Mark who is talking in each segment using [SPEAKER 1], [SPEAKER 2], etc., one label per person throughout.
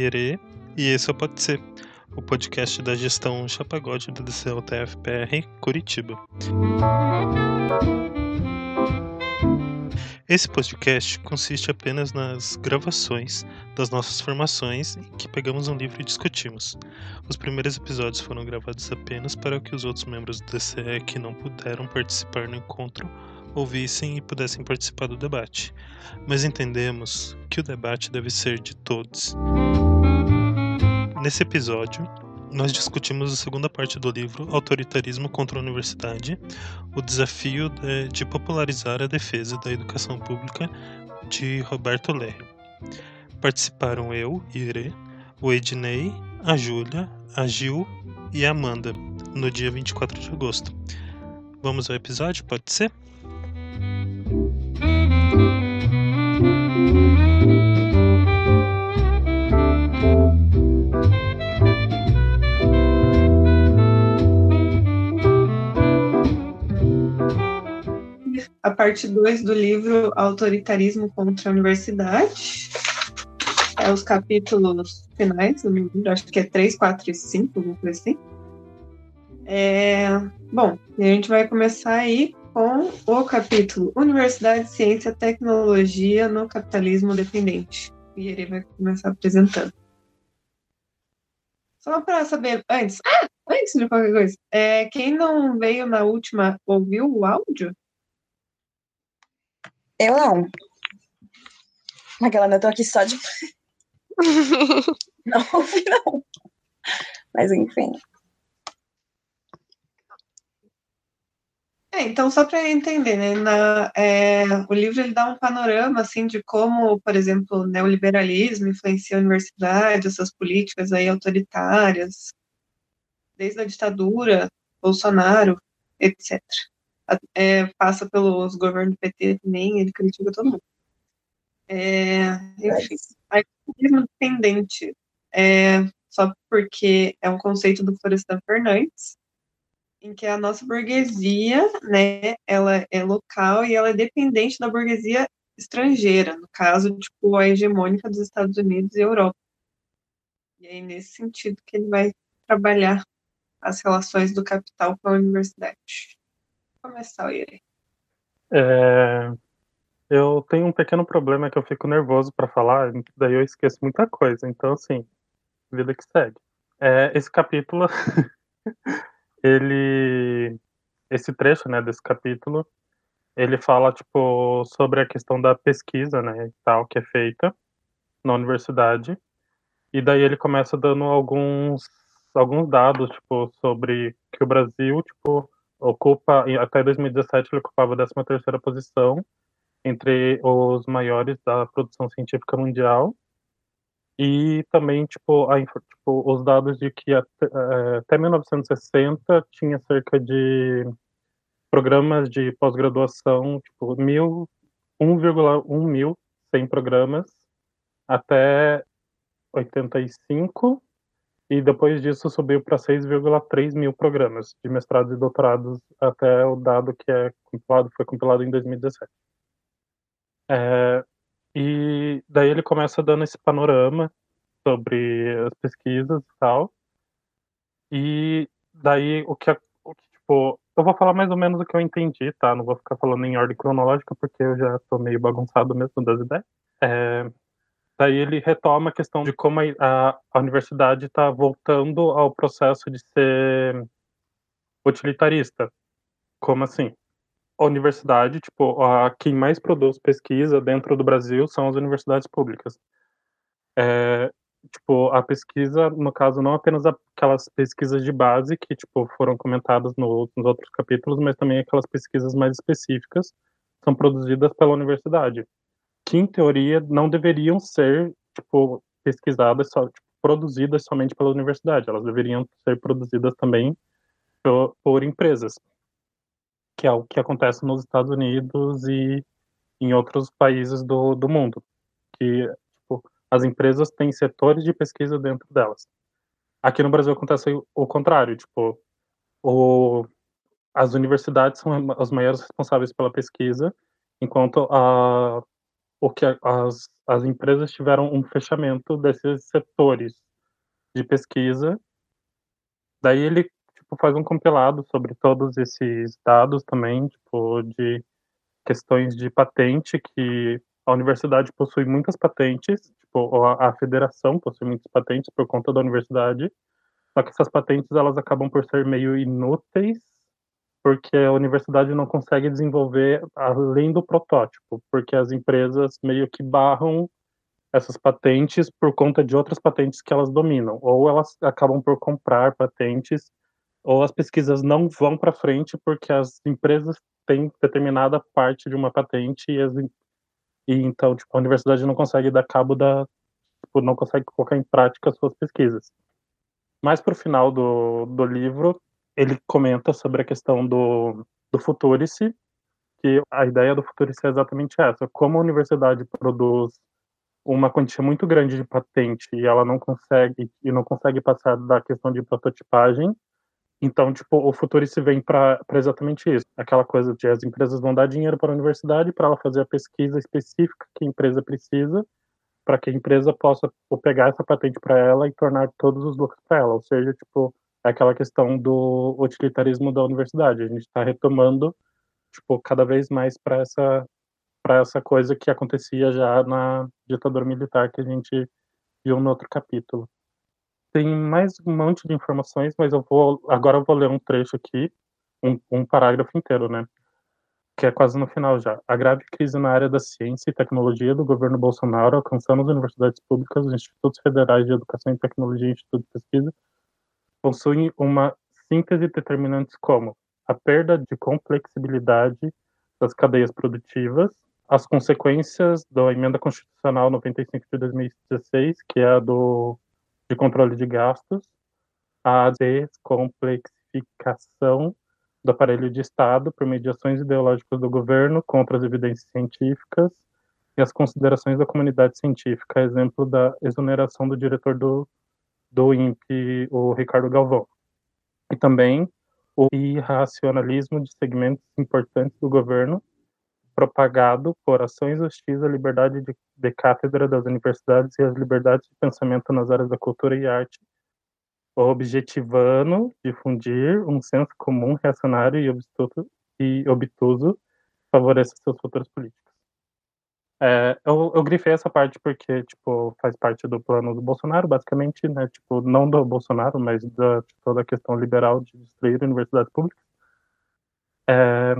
[SPEAKER 1] e esse é o Pode Ser, o podcast da gestão Chapagode do DCLTFPR Curitiba. Esse podcast consiste apenas nas gravações das nossas formações em que pegamos um livro e discutimos. Os primeiros episódios foram gravados apenas para que os outros membros do DCE que não puderam participar no encontro ouvissem e pudessem participar do debate. Mas entendemos que o debate deve ser de todos. Nesse episódio, nós discutimos a segunda parte do livro Autoritarismo contra a Universidade, o desafio de, popularizar a defesa da educação pública, de Roberto Lerre. Participaram eu, Ire, o Ednei, a Júlia, a Gil e a Amanda, no dia 24 de agosto. Vamos ao episódio, pode ser?
[SPEAKER 2] A parte 2 do livro Autoritarismo contra a Universidade. É os capítulos finais do livro, acho que é 3, 4 e 5, alguma coisa assim. É, bom, a gente vai começar aí com o capítulo Universidade, Ciência, Tecnologia no Capitalismo Dependente. E ele vai começar apresentando. Só para saber, antes, ah, antes de qualquer coisa, é, quem não veio na última ouviu o áudio?
[SPEAKER 3] Eu não. Aquela, eu tô aqui só de. não ouvi, não. Mas enfim.
[SPEAKER 2] É, então, só para entender, né, na, é, o livro ele dá um panorama assim de como, por exemplo, o neoliberalismo influencia a universidade, essas políticas aí autoritárias, desde a ditadura, Bolsonaro, etc é, passa pelos governos do PT também, ele critica todo mundo. É, enfim, ativismo dependente é, só porque é um conceito do Florestan Fernandes, em que a nossa burguesia, né, ela é local e ela é dependente da burguesia estrangeira, no caso, tipo, a hegemônica dos Estados Unidos e Europa. E aí, nesse sentido que ele vai trabalhar as relações do capital com a universidade começar, Yuri.
[SPEAKER 1] É, eu tenho um pequeno problema que eu fico nervoso para falar, daí eu esqueço muita coisa. Então, assim, vida que segue. É, esse capítulo, ele, esse trecho, né, desse capítulo, ele fala tipo sobre a questão da pesquisa, né, e tal que é feita na universidade. E daí ele começa dando alguns alguns dados, tipo, sobre que o Brasil, tipo, ocupa, até 2017 ele ocupava a 13ª posição entre os maiores da produção científica mundial. E também, tipo, a, tipo os dados de que até, eh, até 1960 tinha cerca de programas de pós-graduação, tipo, mil, 1,1 mil, 100 programas, até 85, e depois disso subiu para 6,3 mil programas de mestrados e doutorados até o dado que é compilado, foi compilado em 2017. É, e daí ele começa dando esse panorama sobre as pesquisas e tal. E daí o que, o que, tipo, eu vou falar mais ou menos o que eu entendi, tá? Não vou ficar falando em ordem cronológica porque eu já tô meio bagunçado mesmo das ideias. É, Daí ele retoma a questão de como a, a universidade está voltando ao processo de ser utilitarista. Como assim? A universidade, tipo, a, quem mais produz pesquisa dentro do Brasil são as universidades públicas. É, tipo, a pesquisa, no caso, não apenas aquelas pesquisas de base que, tipo, foram comentadas no, nos outros capítulos, mas também aquelas pesquisas mais específicas são produzidas pela universidade que em teoria não deveriam ser tipo pesquisadas só tipo, produzidas somente pela universidade, elas deveriam ser produzidas também por, por empresas, que é o que acontece nos Estados Unidos e em outros países do, do mundo, que tipo, as empresas têm setores de pesquisa dentro delas. Aqui no Brasil acontece o contrário, tipo, o, as universidades são os maiores responsáveis pela pesquisa, enquanto a o que as, as empresas tiveram um fechamento desses setores de pesquisa. Daí ele tipo, faz um compilado sobre todos esses dados também, tipo, de questões de patente, que a universidade possui muitas patentes, tipo, a, a federação possui muitas patentes por conta da universidade, só que essas patentes elas acabam por ser meio inúteis, porque a universidade não consegue desenvolver além do protótipo, porque as empresas meio que barram essas patentes por conta de outras patentes que elas dominam, ou elas acabam por comprar patentes, ou as pesquisas não vão para frente porque as empresas têm determinada parte de uma patente e, as, e então tipo, a universidade não consegue dar cabo da, tipo, não consegue colocar em prática as suas pesquisas. Mais para o final do, do livro, ele comenta sobre a questão do, do Futurice, que a ideia do Futurice é exatamente essa. Como a universidade produz uma quantia muito grande de patente e ela não consegue e não consegue passar da questão de prototipagem, então, tipo, o Futurice vem para exatamente isso. Aquela coisa de as empresas vão dar dinheiro para a universidade para ela fazer a pesquisa específica que a empresa precisa, para que a empresa possa pegar essa patente para ela e tornar todos os lucros para ela. Ou seja, tipo, aquela questão do utilitarismo da universidade. A gente está retomando, tipo, cada vez mais para essa para essa coisa que acontecia já na ditadura militar que a gente viu no outro capítulo. Tem mais um monte de informações, mas eu vou agora eu vou ler um trecho aqui, um, um parágrafo inteiro, né? Que é quase no final já. A grave crise na área da ciência e tecnologia do governo Bolsonaro alcançando as universidades públicas, os institutos federais de educação e tecnologia e institutos de pesquisa possuem uma síntese de determinantes como a perda de complexibilidade das cadeias produtivas, as consequências da emenda constitucional 95 de 2016, que é a do de controle de gastos, a descomplexificação do aparelho de Estado por mediações ideológicas do governo contra as evidências científicas e as considerações da comunidade científica, exemplo da exoneração do diretor do do INPE, o Ricardo Galvão. E também o irracionalismo de segmentos importantes do governo, propagado por ações hostis à liberdade de, de cátedra das universidades e às liberdades de pensamento nas áreas da cultura e arte, objetivando difundir um senso comum reacionário e, obstuso, e obtuso favoreça seus futuros políticos. É, eu, eu grifei essa parte porque, tipo, faz parte do plano do Bolsonaro, basicamente, né? Tipo, não do Bolsonaro, mas da toda a questão liberal de destruir universidades públicas. É,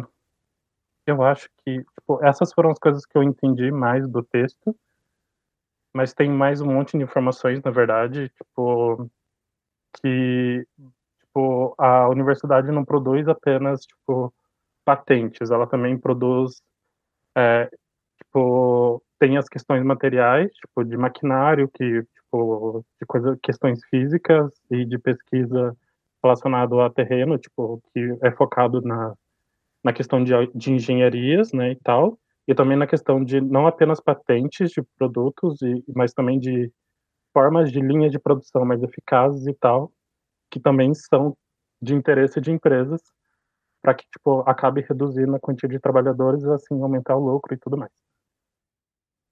[SPEAKER 1] eu acho que, tipo, essas foram as coisas que eu entendi mais do texto, mas tem mais um monte de informações, na verdade, tipo, que, tipo, a universidade não produz apenas, tipo, patentes, ela também produz é, tipo, tem as questões materiais, tipo, de maquinário, que, tipo, de coisa, questões físicas e de pesquisa relacionado a terreno, tipo, que é focado na, na questão de, de engenharias, né, e tal, e também na questão de não apenas patentes de produtos, e, mas também de formas de linha de produção mais eficazes e tal, que também são de interesse de empresas para que tipo acabe reduzindo a quantia de trabalhadores e assim aumentar o lucro e tudo mais.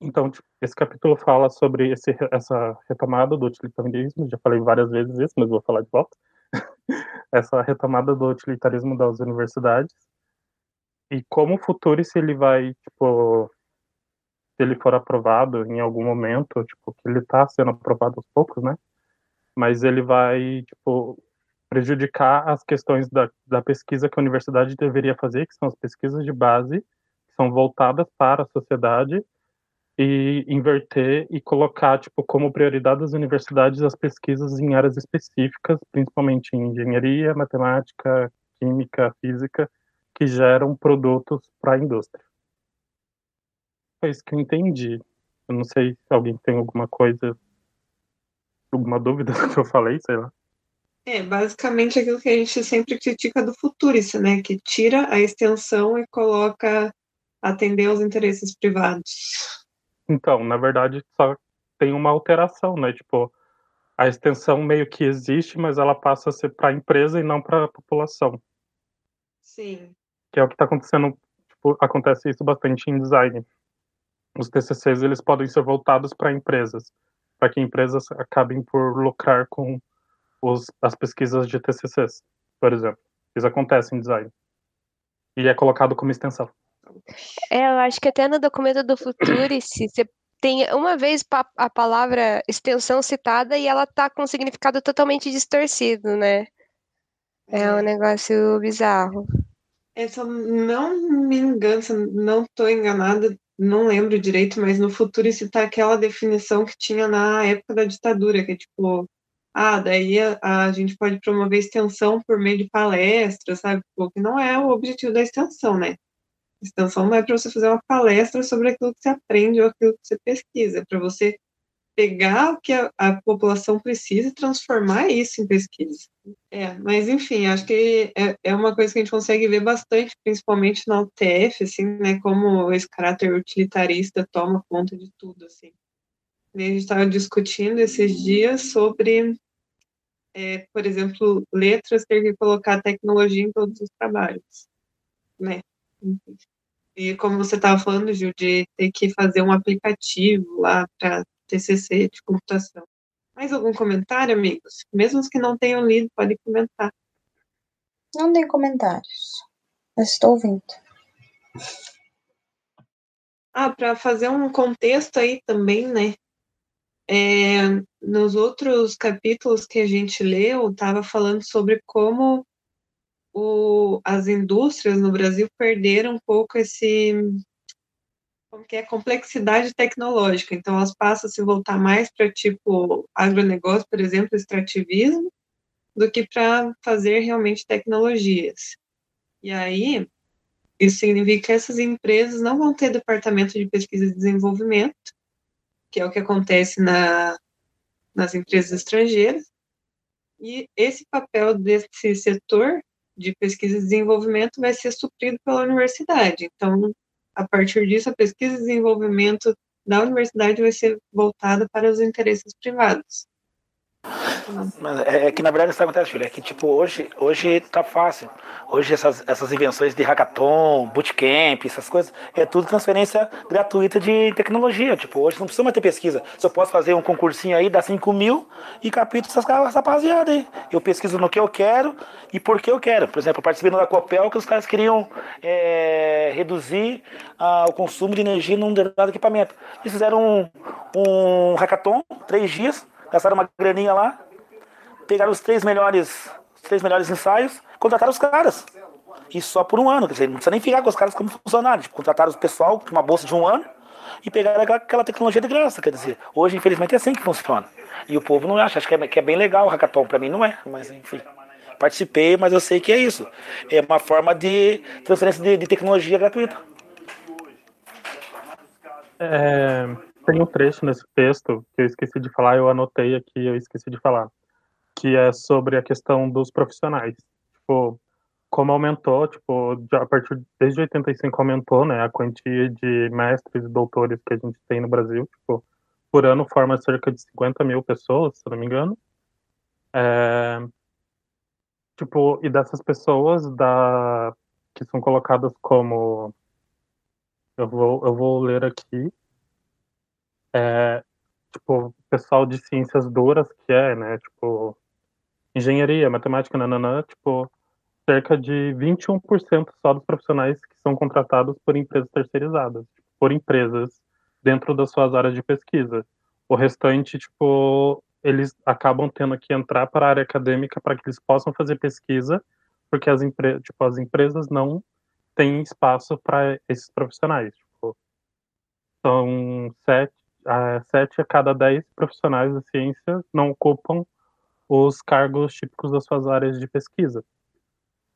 [SPEAKER 1] Então, tipo, esse capítulo fala sobre esse, essa retomada do utilitarismo, já falei várias vezes isso, mas vou falar de volta. essa retomada do utilitarismo das universidades e como o futuro se ele vai, tipo, se ele for aprovado em algum momento, tipo, que ele está sendo aprovado aos poucos, né? Mas ele vai, tipo, prejudicar as questões da, da pesquisa que a universidade deveria fazer, que são as pesquisas de base, que são voltadas para a sociedade e inverter e colocar tipo como prioridade das universidades as pesquisas em áreas específicas, principalmente em engenharia, matemática, química, física, que geram produtos para a indústria. Foi isso que eu entendi. Eu não sei se alguém tem alguma coisa, alguma dúvida do que eu falei, sei lá.
[SPEAKER 2] É, basicamente aquilo que a gente sempre critica do Futurice, né? Que tira a extensão e coloca atender aos interesses privados.
[SPEAKER 1] Então, na verdade, só tem uma alteração, né? Tipo, a extensão meio que existe, mas ela passa a ser para a empresa e não para a população.
[SPEAKER 2] Sim.
[SPEAKER 1] Que é o que está acontecendo, tipo, acontece isso bastante em design. os TCCs eles podem ser voltados para empresas, para que empresas acabem por lucrar com os, as pesquisas de TCCs, por exemplo. Isso acontece em design. E é colocado como extensão.
[SPEAKER 4] É, eu acho que até no documento do Futurice, você tem uma vez a palavra extensão citada e ela tá com um significado totalmente distorcido, né? É um negócio bizarro.
[SPEAKER 2] É, eu não me engano, não estou enganada, não lembro direito, mas no futuro está aquela definição que tinha na época da ditadura, que é tipo, ah, daí a, a gente pode promover extensão por meio de palestras, sabe? Porque não é o objetivo da extensão, né? Extensão não é para você fazer uma palestra sobre aquilo que você aprende ou aquilo que você pesquisa, é para você pegar o que a, a, população precisa e transformar isso em pesquisa. É, mas enfim, acho que é, é uma coisa que a gente consegue ver bastante, principalmente na UTF, assim, né, como esse caráter utilitarista toma conta de tudo, assim. E a gente estava discutindo esses dias sobre, é, por exemplo, letras ter que colocar tecnologia em todos os trabalhos, né? E como você estava falando, Gil, de ter que fazer um aplicativo lá para TCC de computação. Mais algum comentário, amigos? Mesmo os que não tenham lido, podem comentar.
[SPEAKER 3] Não tem comentários. Estou ouvindo.
[SPEAKER 2] Ah, para fazer um contexto aí também, né? É, nos outros capítulos que a gente leu, estava falando sobre como o, as indústrias no Brasil perderam um pouco esse como que é complexidade tecnológica. Então, elas passam a se voltar mais para tipo agronegócio, por exemplo, extrativismo, do que para fazer realmente tecnologias. E aí, isso significa que essas empresas não vão ter departamento de pesquisa e desenvolvimento, que é o que acontece na, nas empresas estrangeiras, e esse papel desse setor de pesquisa e desenvolvimento vai ser suprido pela universidade. Então, a partir disso, a pesquisa e desenvolvimento da universidade vai ser voltada para os interesses privados.
[SPEAKER 5] Mas é, é que na verdade isso acontece, filho, é que tipo, hoje, hoje tá fácil. Hoje essas, essas invenções de hackathon, bootcamp, essas coisas, é tudo transferência gratuita de tecnologia. Tipo, hoje não precisa mais ter pesquisa. Se eu posso fazer um concursinho aí, dá 5 mil e capito essas rapaziada aí. Eu pesquiso no que eu quero e por que eu quero. Por exemplo, eu participei da Copel que os caras queriam é, reduzir ah, o consumo de energia num determinado equipamento. Eles fizeram um, um hackathon, três dias, gastaram uma graninha lá, pegaram os três melhores, os três melhores ensaios, contrataram os caras. E só por um ano, quer dizer, não precisa nem ficar com os caras como funcionários. Tipo, contrataram o pessoal com uma bolsa de um ano e pegaram aquela, tecnologia de graça, quer dizer. Hoje, infelizmente, é assim que funciona. E o povo não acha, acho que é, que é bem legal o hackathon, para mim não é, mas enfim. Participei, mas eu sei que é isso. É uma forma de transferência de, de tecnologia gratuita.
[SPEAKER 1] É, tem um trecho nesse texto que eu esqueci de falar, eu anotei aqui, eu esqueci de falar, que é sobre a questão dos profissionais. Tipo, como aumentou, tipo, a partir desde 85 aumentou, né, a quantia de mestres e doutores que a gente tem no Brasil, tipo, por ano forma cerca de 50 mil pessoas, se não me engano. É, tipo, e dessas pessoas da, que são colocadas como eu vou, eu vou ler aqui é, tipo, pessoal de ciências duras, que é, né, tipo, engenharia, matemática, nananã, tipo, cerca de 21% só dos profissionais que são contratados por empresas terceirizadas, tipo, por empresas dentro das suas áreas de pesquisa. O restante, tipo, eles acabam tendo que entrar para a área acadêmica para que eles possam fazer pesquisa, porque as, empre tipo, as empresas não têm espaço para esses profissionais. Tipo, são sete, a, sete a cada dez profissionais da ciência não ocupam os cargos típicos das suas áreas de pesquisa.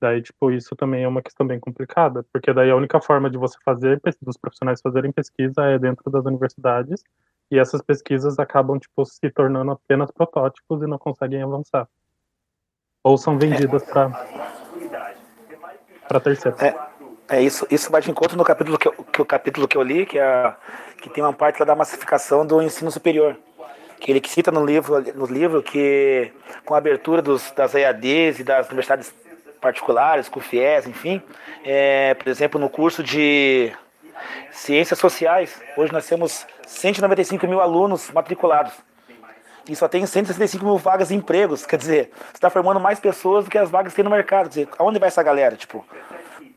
[SPEAKER 1] Daí, tipo, isso também é uma questão bem complicada, porque daí a única forma de você fazer, dos profissionais fazerem pesquisa é dentro das universidades, e essas pesquisas acabam, tipo, se tornando apenas protótipos e não conseguem avançar. Ou são vendidas para para terceiros.
[SPEAKER 5] É, é isso, isso vai de encontro no capítulo que, eu, que o capítulo que eu li, que, é, que tem uma parte lá da massificação do ensino superior. Que ele cita no livro, no livro que com a abertura dos, das EADs e das universidades particulares, com o FIES, enfim, é, por exemplo, no curso de ciências sociais, hoje nós temos 195 mil alunos matriculados. E só tem 165 mil vagas de empregos. Quer dizer, você está formando mais pessoas do que as vagas que tem no mercado. Quer dizer, aonde vai essa galera? Tipo,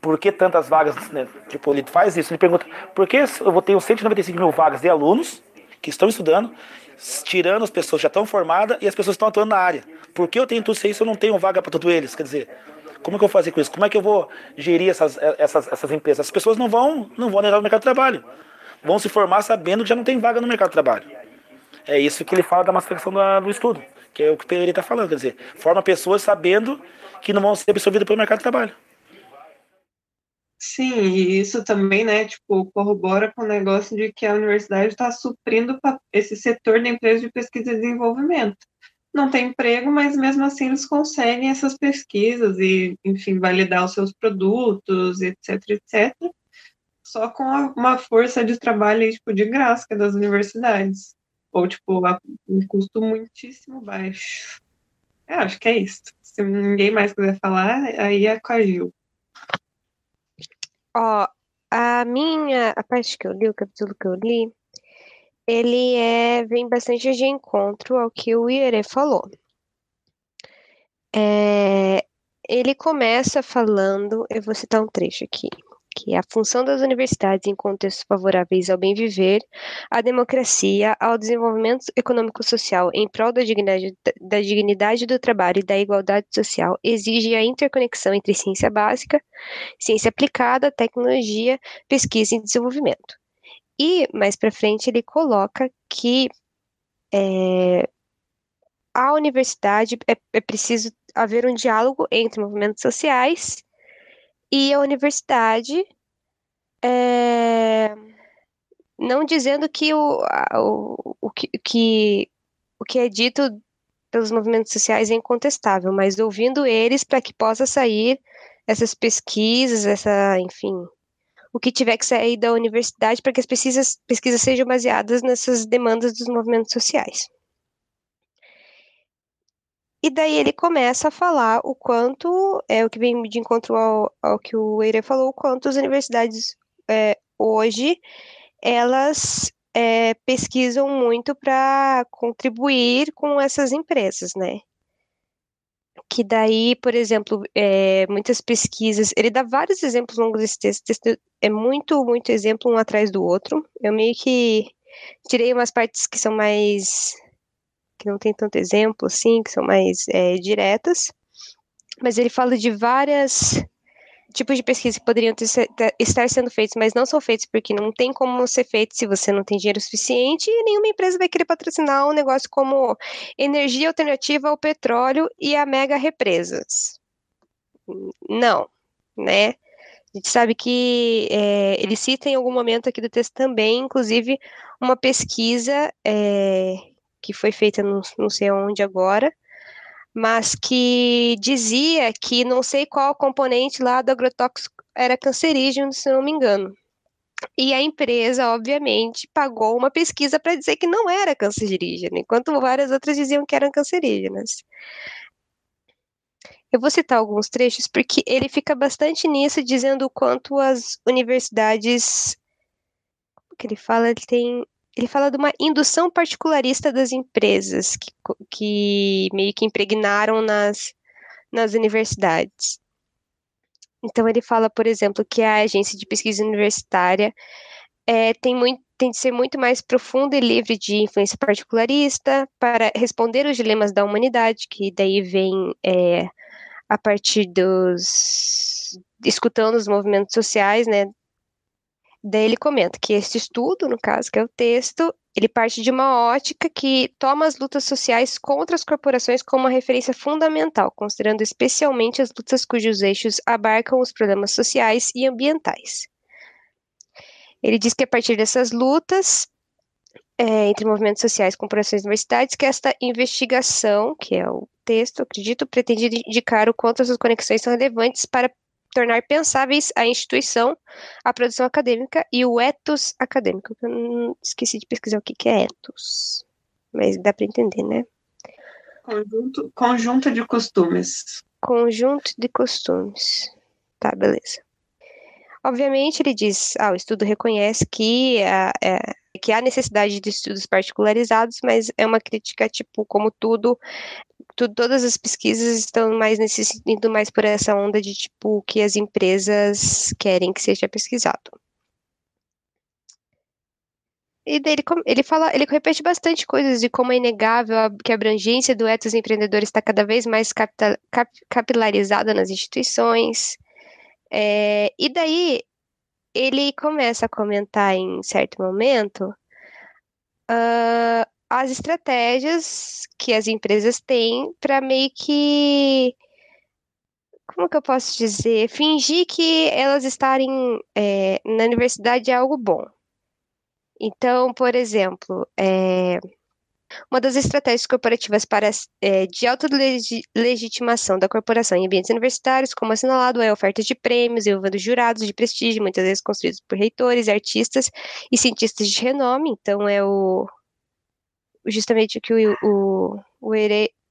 [SPEAKER 5] por que tantas vagas? Né? Tipo, ele faz isso, ele pergunta, por que eu vou ter 195 mil vagas de alunos que estão estudando, tirando as pessoas que já estão formadas e as pessoas que estão atuando na área? Por que eu tenho tudo isso eu não tenho vaga para todos eles? Quer dizer, como é que eu vou fazer com isso? Como é que eu vou gerir essas, essas, essas empresas? As pessoas não vão, não vão entrar no mercado de trabalho. Vão se formar sabendo que já não tem vaga no mercado de trabalho. É isso que ele fala da massificação do estudo, que é o que ele está falando. Quer dizer, forma pessoas sabendo que não vão ser absorvidas pelo mercado de trabalho.
[SPEAKER 2] Sim, e isso também, né, tipo, corrobora com o negócio de que a universidade está suprindo esse setor da empresa de pesquisa e desenvolvimento não tem emprego, mas mesmo assim eles conseguem essas pesquisas e, enfim, validar os seus produtos, etc, etc, só com uma força de trabalho, tipo, de graça das universidades, ou, tipo, a um custo muitíssimo baixo. Eu acho que é isso. Se ninguém mais quiser falar, aí é com a Gil.
[SPEAKER 4] Ó, a minha, a parte que eu li, o capítulo que eu li, ele é, vem bastante de encontro ao que o Iere falou. É, ele começa falando, eu vou citar um trecho aqui, que é a função das universidades em contextos favoráveis ao bem viver, à democracia, ao desenvolvimento econômico-social em prol da dignidade, da dignidade do trabalho e da igualdade social exige a interconexão entre ciência básica, ciência aplicada, tecnologia, pesquisa e desenvolvimento. E mais para frente ele coloca que é, a universidade é, é preciso haver um diálogo entre movimentos sociais e a universidade, é, não dizendo que o, o, o, que, o que é dito pelos movimentos sociais é incontestável, mas ouvindo eles para que possa sair essas pesquisas, essa, enfim, o que tiver que sair da universidade para que as pesquisas, pesquisas sejam baseadas nessas demandas dos movimentos sociais. E daí ele começa a falar o quanto, é o que vem de encontro ao, ao que o Eire falou, o quanto as universidades é, hoje, elas é, pesquisam muito para contribuir com essas empresas, né? que daí, por exemplo, é, muitas pesquisas, ele dá vários exemplos longos desse texto, texto é muito, muito exemplo um atrás do outro. Eu meio que tirei umas partes que são mais, que não tem tanto exemplo, assim, que são mais é, diretas, mas ele fala de várias tipos de pesquisa que poderiam ter, estar sendo feitos, mas não são feitos porque não tem como ser feito se você não tem dinheiro suficiente e nenhuma empresa vai querer patrocinar um negócio como energia alternativa ao petróleo e a mega represas. Não, né? A gente sabe que é, ele cita em algum momento aqui do texto também, inclusive, uma pesquisa é, que foi feita não, não sei onde agora, mas que dizia que não sei qual componente lá do agrotóxico era cancerígeno, se não me engano. E a empresa, obviamente, pagou uma pesquisa para dizer que não era cancerígeno, enquanto várias outras diziam que eram cancerígenas. Eu vou citar alguns trechos porque ele fica bastante nisso, dizendo o quanto as universidades. Que ele fala? Ele tem ele fala de uma indução particularista das empresas que, que meio que impregnaram nas, nas universidades. Então, ele fala, por exemplo, que a agência de pesquisa universitária é, tem, muito, tem de ser muito mais profunda e livre de influência particularista para responder os dilemas da humanidade, que daí vem é, a partir dos. escutando os movimentos sociais, né, Daí ele comenta que este estudo, no caso, que é o texto, ele parte de uma ótica que toma as lutas sociais contra as corporações como uma referência fundamental, considerando especialmente as lutas cujos eixos abarcam os problemas sociais e ambientais. Ele diz que a partir dessas lutas é, entre movimentos sociais, corporações e universidades, que esta investigação, que é o texto, acredito, pretende indicar o quanto essas conexões são relevantes para tornar pensáveis a instituição, a produção acadêmica e o ethos acadêmico. Eu esqueci de pesquisar o que, que é ethos, mas dá para entender, né?
[SPEAKER 2] Conjunto, conjunto de costumes.
[SPEAKER 4] Conjunto de costumes. Tá, beleza. Obviamente, ele diz: ah, o estudo reconhece que, a, é, que há necessidade de estudos particularizados, mas é uma crítica, tipo, como tudo, todas as pesquisas estão mais nesse, indo mais por essa onda de, tipo, que as empresas querem que seja pesquisado. E daí ele, ele fala, ele repete bastante coisas de como é inegável a, que a abrangência do ethos empreendedores está cada vez mais cap, capilarizada nas instituições. É, e daí ele começa a comentar em certo momento uh, as estratégias que as empresas têm para meio que como que eu posso dizer? Fingir que elas estarem é, na universidade é algo bom. Então, por exemplo, é, uma das estratégias corporativas para, é, de autolegitimação da corporação em ambientes universitários, como assinalado, é a oferta de prêmios envolvendo jurados de prestígio, muitas vezes construídos por reitores, artistas e cientistas de renome. Então, é o justamente o que o, o, o,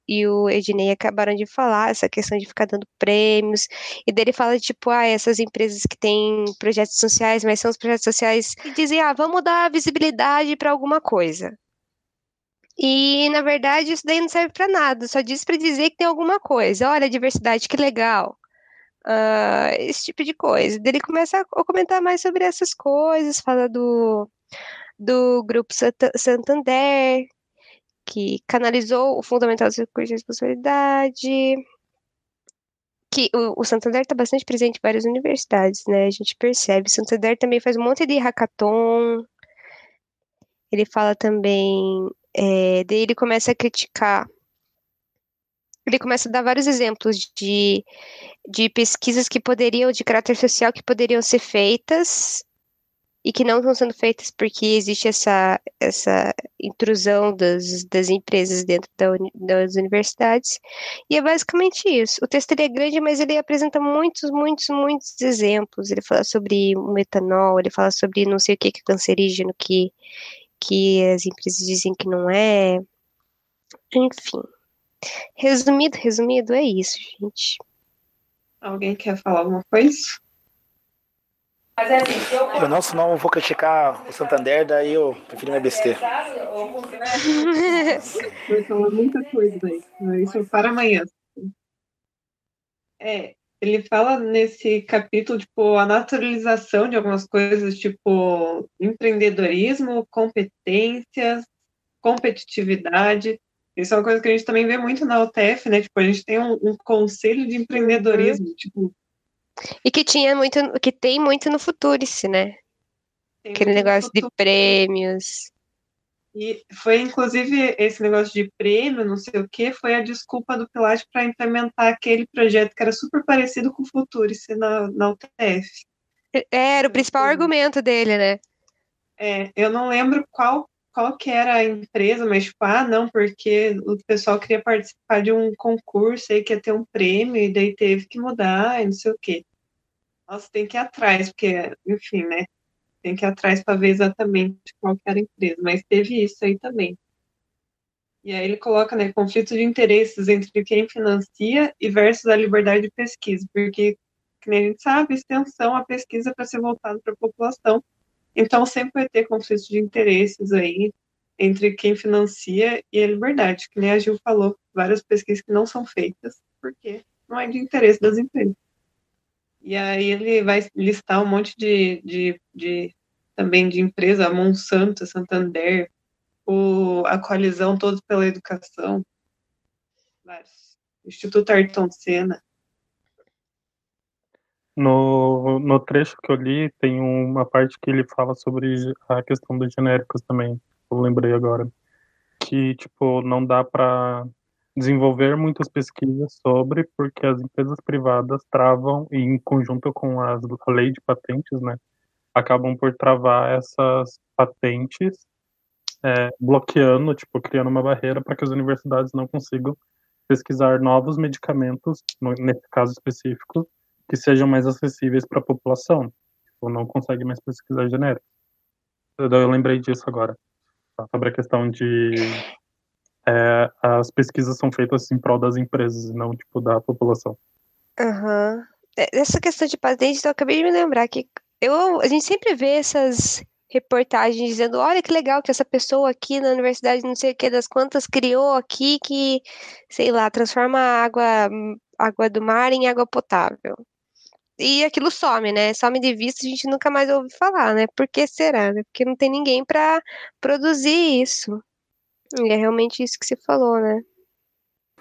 [SPEAKER 4] e o Ednei acabaram de falar, essa questão de ficar dando prêmios, e dele fala, tipo, ah, essas empresas que têm projetos sociais, mas são os projetos sociais que dizem, ah, vamos dar visibilidade para alguma coisa. E, na verdade, isso daí não serve para nada, só diz para dizer que tem alguma coisa. Olha, diversidade, que legal. Uh, esse tipo de coisa. Dele começa a comentar mais sobre essas coisas, fala do, do grupo Santander, que canalizou o fundamental dos recursos de responsabilidade, que o, o Santander está bastante presente em várias universidades, né? A gente percebe. O Santander também faz um monte de hackathon. Ele fala também. É, daí ele começa a criticar. Ele começa a dar vários exemplos de, de pesquisas que poderiam, de caráter social, que poderiam ser feitas e que não estão sendo feitas porque existe essa, essa intrusão das, das empresas dentro da, das universidades. E é basicamente isso. O texto é grande, mas ele apresenta muitos, muitos, muitos exemplos. Ele fala sobre o metanol, ele fala sobre não sei o que, que é cancerígeno, que, que as empresas dizem que não é. Enfim. Resumido, resumido, é isso, gente.
[SPEAKER 2] Alguém quer falar alguma coisa?
[SPEAKER 5] Mas é assim, eu... eu não, senão eu vou criticar o Santander, daí eu prefiro me abster.
[SPEAKER 2] Vai falar muita coisa daí. Isso para amanhã. É, ele fala nesse capítulo, tipo, a naturalização de algumas coisas, tipo, empreendedorismo, competências, competitividade. Isso é uma coisa que a gente também vê muito na UTF, né? Tipo, a gente tem um, um conselho de empreendedorismo, uhum. tipo,
[SPEAKER 4] e que tinha muito, que tem muito no Futurice, né? Tem Aquele negócio de prêmios.
[SPEAKER 2] E foi inclusive esse negócio de prêmio, não sei o que, foi a desculpa do Pilates para implementar aquele projeto que era super parecido com o Futurice na, na UTF.
[SPEAKER 4] É, era o principal argumento dele, né?
[SPEAKER 2] É, eu não lembro qual qual que era a empresa, mas tipo, ah, não, porque o pessoal queria participar de um concurso aí que ia ter um prêmio, e daí teve que mudar, e não sei o quê. Nossa, tem que ir atrás, porque, enfim, né? Tem que ir atrás para ver exatamente qual que era a empresa, mas teve isso aí também. E aí ele coloca, né, conflito de interesses entre quem financia e versus a liberdade de pesquisa, porque, como a gente sabe, extensão, a pesquisa para ser voltada para a população, então, sempre vai ter conflitos de interesses aí entre quem financia e a liberdade, que nem a Gil falou, várias pesquisas que não são feitas, porque não é de interesse das empresas. E aí ele vai listar um monte de, de, de também de empresa, a Monsanto, a Santander, o, a coalizão Todos pela Educação, vários. Instituto Ayrton Senna.
[SPEAKER 1] No, no trecho que eu li, tem uma parte que ele fala sobre a questão dos genéricos também. Eu lembrei agora. Que, tipo, não dá para desenvolver muitas pesquisas sobre, porque as empresas privadas travam, em conjunto com as, a lei de patentes, né, acabam por travar essas patentes, é, bloqueando, tipo, criando uma barreira para que as universidades não consigam pesquisar novos medicamentos, nesse caso específico, que sejam mais acessíveis para a população. Tipo, não consegue mais pesquisar genérico. Eu lembrei disso agora. Tá? Sobre a questão de é, as pesquisas são feitas em prol das empresas, não tipo da população.
[SPEAKER 4] Uhum. Essa questão de patente, eu acabei de me lembrar que eu, a gente sempre vê essas reportagens dizendo, olha que legal que essa pessoa aqui na universidade não sei o que das quantas criou aqui que, sei lá, transforma a água, água do mar em água potável. E aquilo some, né? Some de vista, a gente nunca mais ouve falar, né? Por que será? Né? Porque não tem ninguém para produzir isso. E é realmente isso que você falou, né?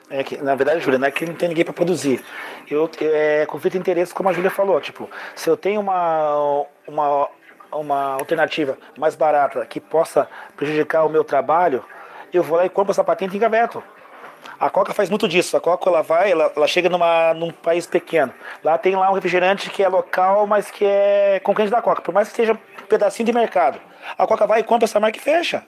[SPEAKER 5] É que, na verdade, Júlia, não é que não tem ninguém para produzir. Eu, é conflito de interesse, como a Júlia falou. Tipo, se eu tenho uma, uma, uma alternativa mais barata que possa prejudicar o meu trabalho, eu vou lá e compro essa patente e engaveto. A Coca faz muito disso. A Coca ela vai, ela, ela chega numa, num país pequeno. Lá tem lá um refrigerante que é local, mas que é concorrente da Coca. Por mais que seja um pedacinho de mercado. A Coca vai e compra essa marca e fecha.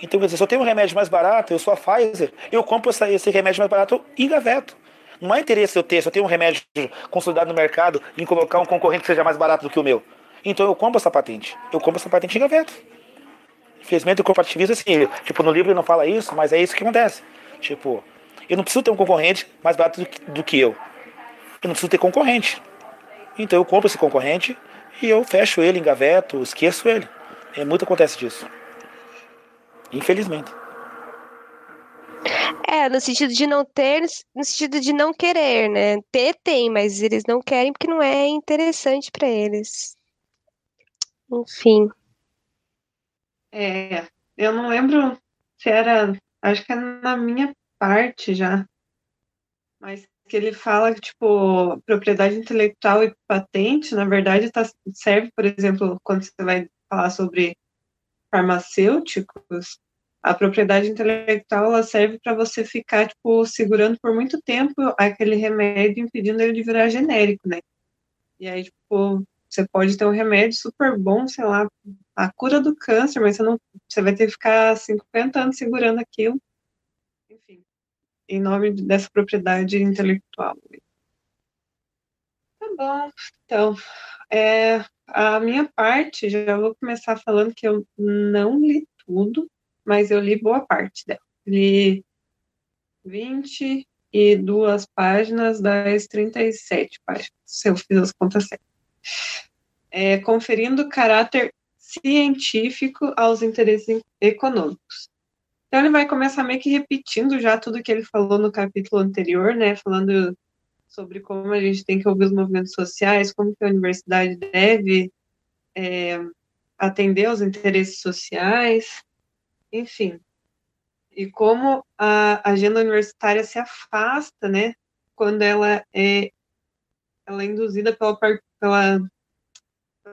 [SPEAKER 5] Então, quer dizer, se eu tenho um remédio mais barato, eu sou a Pfizer, eu compro essa, esse remédio mais barato e engaveto. Não há interesse eu ter, se eu tenho um remédio consolidado no mercado, em colocar um concorrente que seja mais barato do que o meu. Então eu compro essa patente. Eu compro essa patente e engaveto. Infelizmente o corporativismo, assim, tipo, no livro ele não fala isso, mas é isso que acontece. Tipo, eu não preciso ter um concorrente mais barato do que, do que eu. Eu não preciso ter concorrente. Então eu compro esse concorrente e eu fecho ele, engaveto, esqueço ele. É muito acontece disso. Infelizmente.
[SPEAKER 4] É, no sentido de não ter, no sentido de não querer, né? Ter tem, mas eles não querem porque não é interessante para eles. Enfim.
[SPEAKER 2] É, eu não lembro se era acho que é na minha parte já, mas que ele fala que, tipo, propriedade intelectual e patente, na verdade, tá, serve, por exemplo, quando você vai falar sobre farmacêuticos, a propriedade intelectual ela serve para você ficar, tipo, segurando por muito tempo aquele remédio, impedindo ele de virar genérico, né? E aí, tipo, você pode ter um remédio super bom, sei lá, a cura do câncer, mas você não, você vai ter que ficar 50 anos segurando aquilo. Enfim, em nome dessa propriedade intelectual. Tá bom, então, é, a minha parte, já vou começar falando que eu não li tudo, mas eu li boa parte dela. Li 22 páginas das 37 páginas, se eu fiz as contas certas é, conferindo caráter científico aos interesses econômicos. Então ele vai começar meio que repetindo já tudo que ele falou no capítulo anterior, né, falando sobre como a gente tem que ouvir os movimentos sociais, como que a universidade deve é, atender aos interesses sociais, enfim, e como a agenda universitária se afasta, né, quando ela é, ela é induzida pela, pela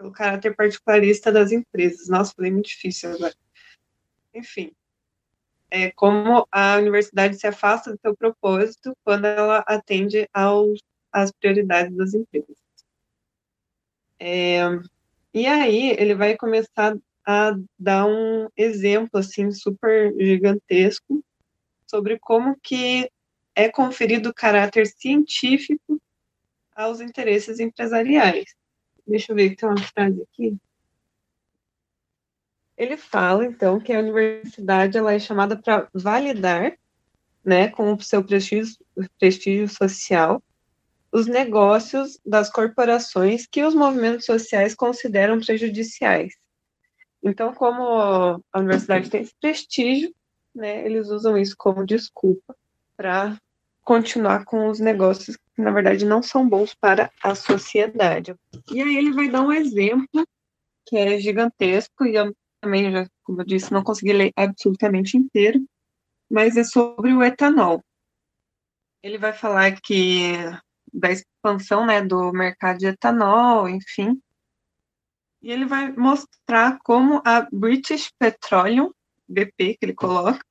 [SPEAKER 2] o caráter particularista das empresas. Nossa, falei muito difícil agora. Enfim, é como a universidade se afasta do seu propósito quando ela atende aos, às prioridades das empresas. É, e aí ele vai começar a dar um exemplo assim super gigantesco sobre como que é conferido caráter científico aos interesses empresariais. Deixa eu ver que tem uma frase aqui. Ele fala, então, que a universidade ela é chamada para validar, né, com o seu prestígio, prestígio social, os negócios das corporações que os movimentos sociais consideram prejudiciais. Então, como a universidade tem esse prestígio, né, eles usam isso como desculpa para continuar com os negócios que, na verdade, não são bons para a sociedade. E aí ele vai dar um exemplo que é gigantesco, e eu também, já, como eu disse, não consegui ler absolutamente inteiro, mas é sobre o etanol. Ele vai falar que da expansão né, do mercado de etanol, enfim, e ele vai mostrar como a British Petroleum, BP, que ele coloca,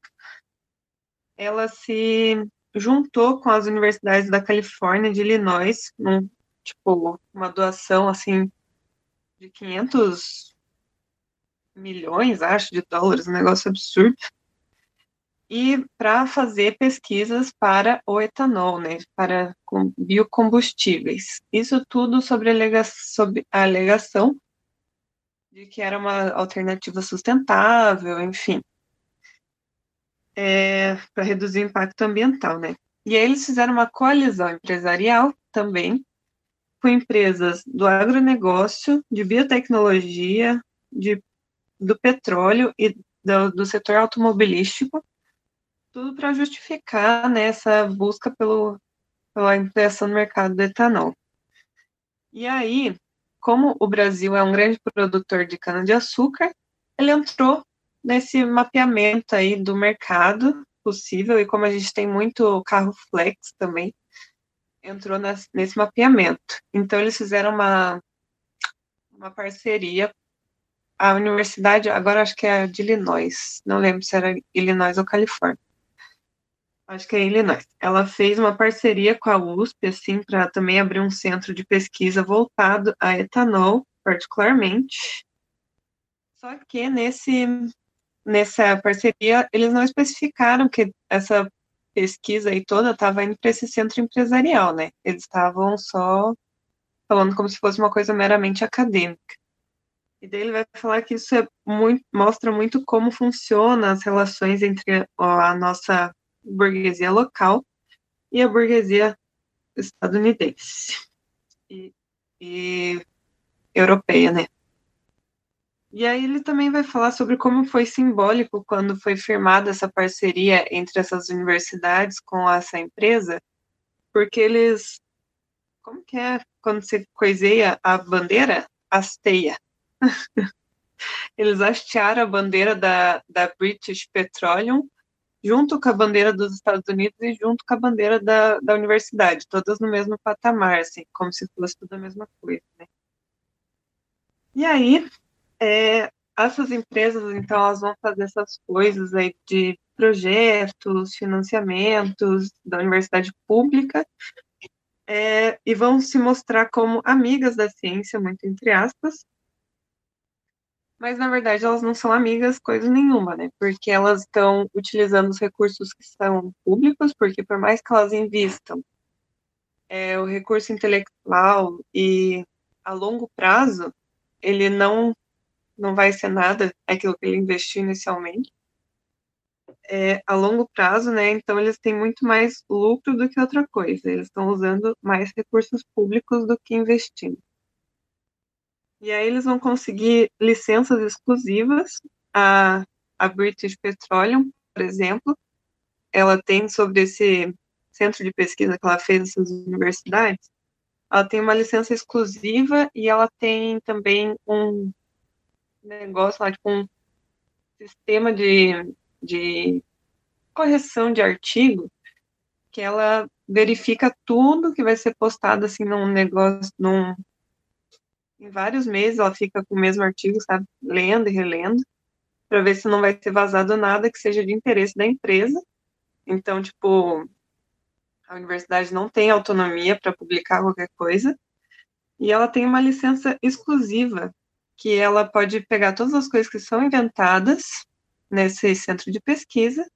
[SPEAKER 2] ela se juntou com as universidades da Califórnia de Illinois, num, tipo, uma doação, assim, de 500 milhões, acho, de dólares, um negócio absurdo, e para fazer pesquisas para o etanol, né, para biocombustíveis. Isso tudo sobre a, sobre a alegação de que era uma alternativa sustentável, enfim é, para reduzir o impacto ambiental, né? E aí eles fizeram uma coalizão empresarial também, com empresas do agronegócio, de biotecnologia, de, do petróleo e do, do setor automobilístico, tudo para justificar né, essa busca pelo, pela ampliação do mercado do etanol. E aí, como o Brasil é um grande produtor de cana-de-açúcar, ele entrou nesse mapeamento aí do mercado possível, e como a gente tem muito carro flex também, entrou nesse mapeamento. Então, eles fizeram uma, uma parceria. A universidade, agora acho que é de Illinois, não lembro se era Illinois ou Califórnia. Acho que é Illinois. Ela fez uma parceria com a USP, assim, para também abrir um centro de pesquisa voltado a etanol, particularmente. Só que nesse, nessa parceria, eles não especificaram que essa pesquisa aí toda estava indo para esse centro empresarial, né? Eles estavam só falando como se fosse uma coisa meramente acadêmica. E daí ele vai falar que isso é muito, mostra muito como funcionam as relações entre a nossa burguesia local e a burguesia estadunidense e, e europeia, né? E aí ele também vai falar sobre como foi simbólico quando foi firmada essa parceria entre essas universidades com essa empresa, porque eles como que é quando você coiseia a bandeira? Hasteia. eles hastearam a bandeira da, da British Petroleum junto com a bandeira dos Estados Unidos e junto com a bandeira da, da universidade, todas no mesmo patamar, assim, como se fosse tudo a mesma coisa, né? E aí, é, essas empresas, então, elas vão fazer essas coisas aí de projetos, financiamentos da universidade pública, é, e vão se mostrar como amigas da ciência, muito entre aspas, mas na verdade elas não são amigas coisa nenhuma, né? Porque elas estão utilizando os recursos que são públicos, porque por mais que elas invistam é, o recurso intelectual e a longo prazo, ele não não vai ser nada aquilo que ele investiu inicialmente. É, a longo prazo, né? Então eles têm muito mais lucro do que outra coisa. Eles estão usando mais recursos públicos do que investindo. E aí eles vão conseguir licenças exclusivas. A, a British Petroleum, por exemplo, ela tem sobre esse centro de pesquisa que ela fez nessas universidades, ela tem uma licença exclusiva e ela tem também um negócio lá, tipo um sistema de, de correção de artigo que ela verifica tudo que vai ser postado assim num negócio, num em vários meses ela fica com o mesmo artigo, sabe, lendo e relendo, para ver se não vai ser vazado nada que seja de interesse da empresa. Então, tipo, a universidade não tem autonomia para publicar qualquer coisa, e ela tem uma licença exclusiva que ela pode pegar todas as coisas que são inventadas nesse centro de pesquisa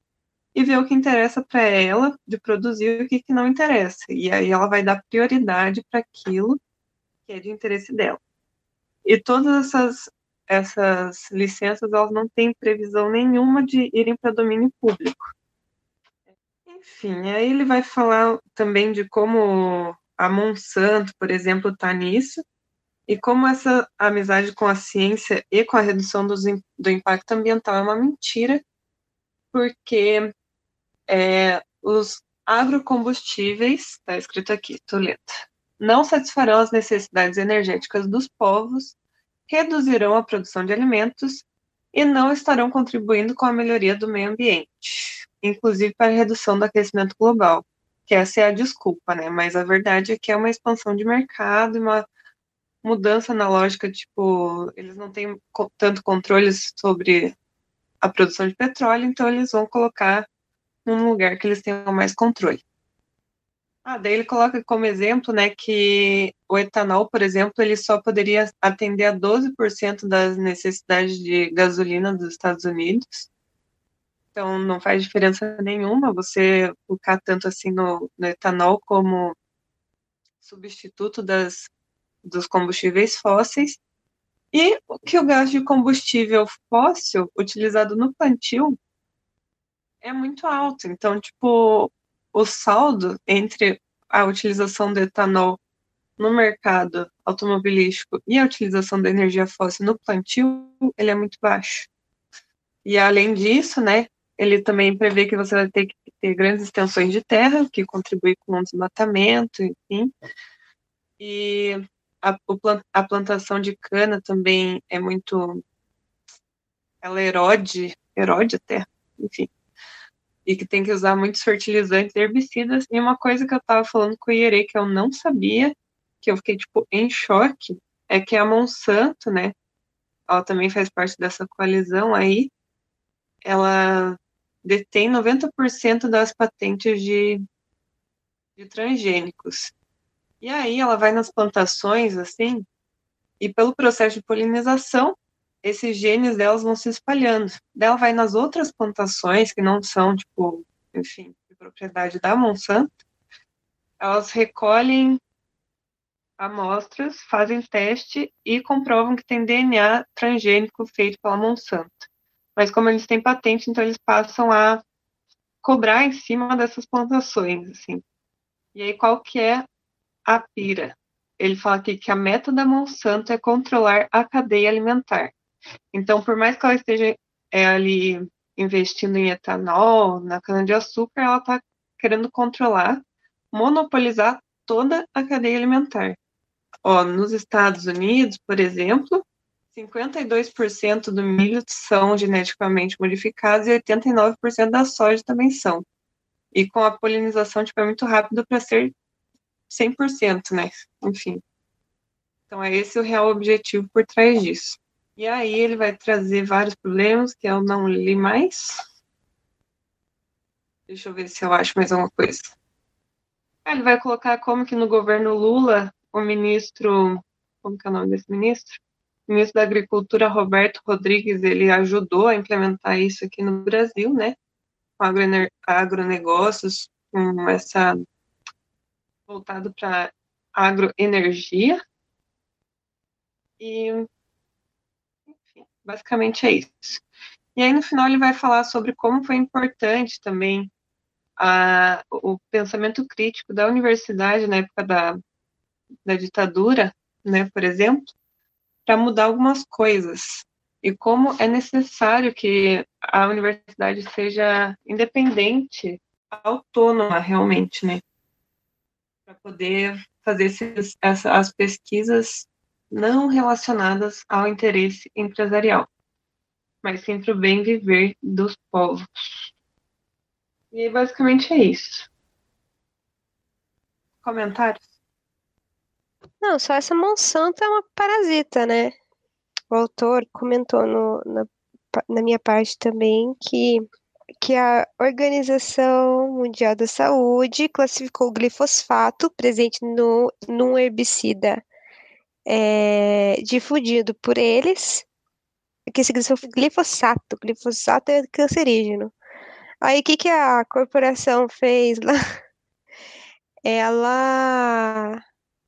[SPEAKER 2] e ver o que interessa para ela de produzir e o que, que não interessa. E aí ela vai dar prioridade para aquilo que é de interesse dela. E todas essas, essas licenças, elas não têm previsão nenhuma de irem para domínio público. Enfim, aí ele vai falar também de como a Monsanto, por exemplo, está nisso, e como essa amizade com a ciência e com a redução dos, do impacto ambiental é uma mentira, porque é, os agrocombustíveis, está escrito aqui, Toledo, não satisfarão as necessidades energéticas dos povos, reduzirão a produção de alimentos e não estarão contribuindo com a melhoria do meio ambiente, inclusive para a redução do aquecimento global, que essa é a desculpa, né? Mas a verdade é que é uma expansão de mercado e uma mudança na lógica, tipo, eles não têm tanto controle sobre a produção de petróleo, então eles vão colocar num lugar que eles tenham mais controle. Ah, daí ele coloca como exemplo, né, que o etanol, por exemplo, ele só poderia atender a 12% das necessidades de gasolina dos Estados Unidos. Então, não faz diferença nenhuma você focar tanto assim no, no etanol como substituto das, dos combustíveis fósseis. E que o gás de combustível fóssil utilizado no plantio é muito alto. Então, tipo, o saldo entre a utilização do etanol no mercado automobilístico e a utilização da energia fóssil no plantio, ele é muito baixo. E além disso, né, ele também prevê que você vai ter que ter grandes extensões de terra, que contribui com o desmatamento, enfim. E a, a plantação de cana também é muito. Ela erode, erode a terra, enfim. E que tem que usar muitos fertilizantes e herbicidas. E uma coisa que eu estava falando com o Ierê que eu não sabia, que eu fiquei, tipo, em choque, é que a Monsanto, né? Ela também faz parte dessa coalizão aí. Ela detém 90% das patentes de, de transgênicos. E aí ela vai nas plantações, assim, e pelo processo de polinização, esses genes delas vão se espalhando. Daí ela vai nas outras plantações, que não são, tipo, enfim, de propriedade da Monsanto, elas recolhem amostras, fazem teste e comprovam que tem DNA transgênico feito pela Monsanto. Mas como eles têm patente, então eles passam a cobrar em cima dessas plantações, assim. E aí qual que é a pira. Ele fala aqui que a meta da Monsanto é controlar a cadeia alimentar. Então, por mais que ela esteja é, ali investindo em etanol, na cana-de-açúcar, ela está querendo controlar, monopolizar toda a cadeia alimentar. Ó, nos Estados Unidos, por exemplo, 52% do milho são geneticamente modificados e 89% da soja também são. E com a polinização, tipo, é muito rápido para ser 100%, né? Enfim. Então, é esse o real objetivo por trás disso. E aí ele vai trazer vários problemas que eu não li mais. Deixa eu ver se eu acho mais alguma coisa. Ah, ele vai colocar como que no governo Lula, o ministro, como que é o nome desse ministro? O ministro da Agricultura, Roberto Rodrigues, ele ajudou a implementar isso aqui no Brasil, né? Com agronegócios, com essa voltado para agroenergia. E, enfim, basicamente é isso. E aí, no final, ele vai falar sobre como foi importante também a, o pensamento crítico da universidade na época da, da ditadura, né, por exemplo, para mudar algumas coisas. E como é necessário que a universidade seja independente, autônoma realmente, né? Para poder fazer esses, essa, as pesquisas não relacionadas ao interesse empresarial, mas sim para o bem viver dos povos. E basicamente é isso. Comentários?
[SPEAKER 4] Não, só essa Monsanto é uma parasita, né? O autor comentou no, na, na minha parte também que que a Organização Mundial da Saúde classificou o glifosfato presente no, num herbicida é, difundido por eles, que esse glifosato, glifosato é cancerígeno. Aí o que, que a corporação fez lá? Ela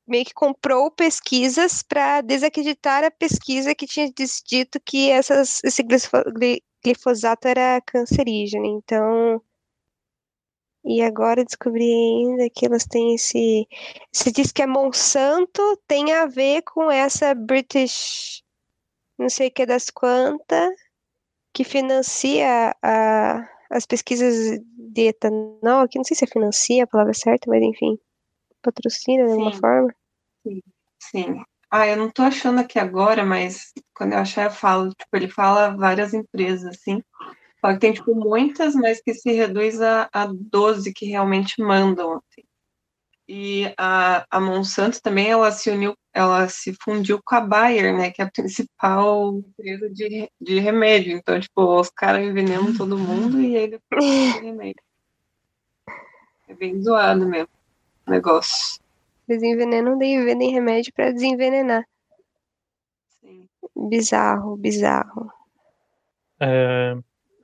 [SPEAKER 4] meio que comprou pesquisas para desacreditar a pesquisa que tinha dito que essas, esse glifosato era cancerígeno, então. E agora descobri ainda que elas têm esse. Você diz que a Monsanto tem a ver com essa British. Não sei o que das quantas, que financia a, as pesquisas de etanol, que não sei se é financia a palavra certa, mas enfim, patrocina de alguma forma.
[SPEAKER 2] Sim, sim. Ah, eu não tô achando aqui agora, mas quando eu achar eu falo. Tipo, ele fala várias empresas, assim. Só que tem, tipo, muitas, mas que se reduz a, a 12 que realmente mandam, assim. E a, a Monsanto também, ela se uniu, ela se fundiu com a Bayer, né, que é a principal empresa de, de remédio. Então, tipo, os caras envenenam todo mundo e aí depois tem remédio. É bem zoado mesmo o negócio.
[SPEAKER 4] Desenvenenam, daí vendem remédio para desenvenenar. Sim. Bizarro, bizarro.
[SPEAKER 1] É,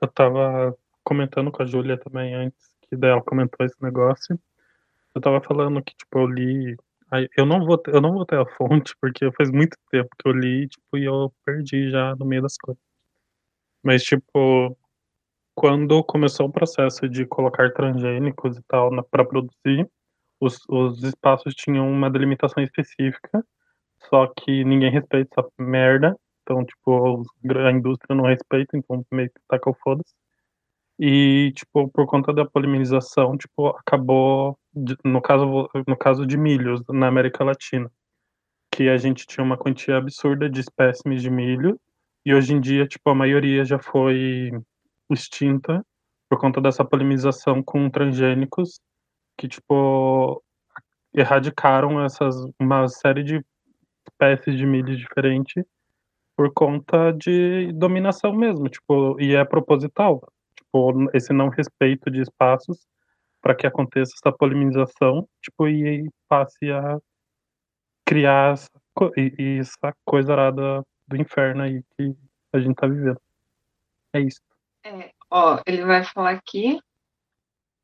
[SPEAKER 1] eu tava comentando com a Júlia também antes, que dela comentou esse negócio. Eu tava falando que, tipo, eu li. Eu não vou, eu não vou ter a fonte, porque faz muito tempo que eu li, tipo, e eu perdi já no meio das coisas. Mas, tipo, quando começou o processo de colocar transgênicos e tal para produzir, os, os espaços tinham uma delimitação específica, só que ninguém respeita essa merda. Então, tipo, a indústria não respeita, então meio que taca o foda-se. E, tipo, por conta da polimerização, tipo, acabou, no caso, no caso de milhos na América Latina, que a gente tinha uma quantia absurda de espécimes de milho, e hoje em dia, tipo, a maioria já foi extinta por conta dessa polinização com transgênicos, que, tipo, erradicaram essas, uma série de espécies de milho diferentes por conta de dominação mesmo, tipo, e é proposital tipo, esse não respeito de espaços para que aconteça essa polinização, tipo, e passe a criar essa, essa coisa arada do inferno aí que a gente tá vivendo. É isso.
[SPEAKER 2] É, ó, ele vai falar aqui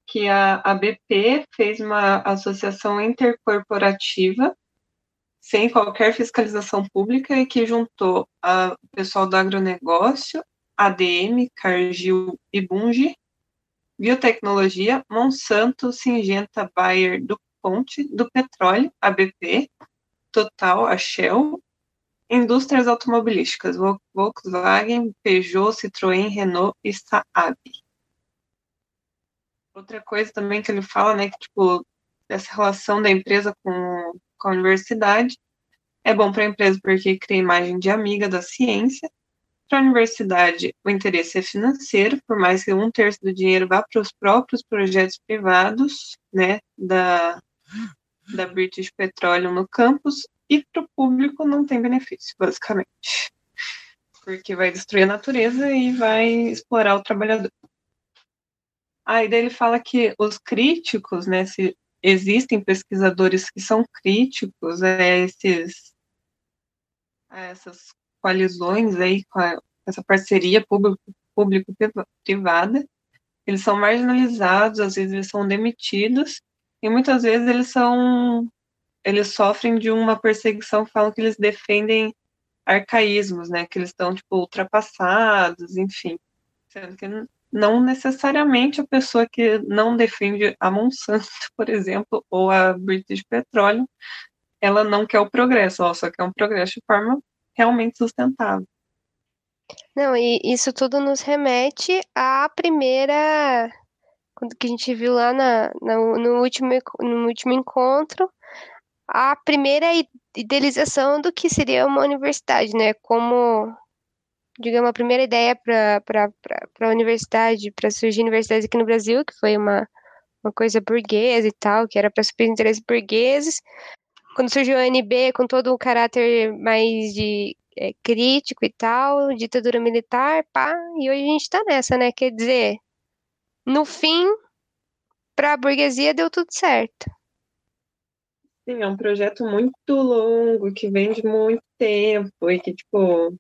[SPEAKER 2] que a, a BP fez uma associação intercorporativa sem qualquer fiscalização pública e que juntou o pessoal do agronegócio, ADM, Cargill e Bunge, Biotecnologia, Monsanto, Singenta, Bayer, DuPont, do Petróleo, ABP, Total, a Shell, Indústrias automobilísticas, Volkswagen, Peugeot, Citroën, Renault e Saab. Outra coisa também que ele fala, né, que, tipo, essa relação da empresa com, com a universidade é bom para a empresa porque cria imagem de amiga da ciência, para a universidade, o interesse é financeiro, por mais que um terço do dinheiro vá para os próprios projetos privados, né, da, da British Petroleum no campus, e para o público não tem benefício, basicamente. Porque vai destruir a natureza e vai explorar o trabalhador. Aí ele fala que os críticos, né, se existem pesquisadores que são críticos a esses essas coalizões aí a, essa parceria público-privada, eles são marginalizados, às vezes eles são demitidos, e muitas vezes eles são eles sofrem de uma perseguição falam que eles defendem arcaísmos, né, que eles estão tipo ultrapassados, enfim, sendo que não necessariamente a pessoa que não defende a Monsanto, por exemplo, ou a British Petroleum, ela não quer o progresso, ela só quer um progresso de forma realmente sustentável.
[SPEAKER 4] Não, e isso tudo nos remete à primeira quando que a gente viu lá na, na, no, último, no último encontro, a primeira idealização do que seria uma universidade, né? Como, digamos, a primeira ideia para a universidade, para surgir universidades aqui no Brasil, que foi uma, uma coisa burguesa e tal, que era para suprir interesses burgueses, quando surgiu a UNB com todo um caráter mais de é, crítico e tal, ditadura militar, pá, e hoje a gente tá nessa, né? Quer dizer, no fim, para a burguesia deu tudo certo.
[SPEAKER 2] Sim, é um projeto muito longo, que vem de muito tempo e que, tipo,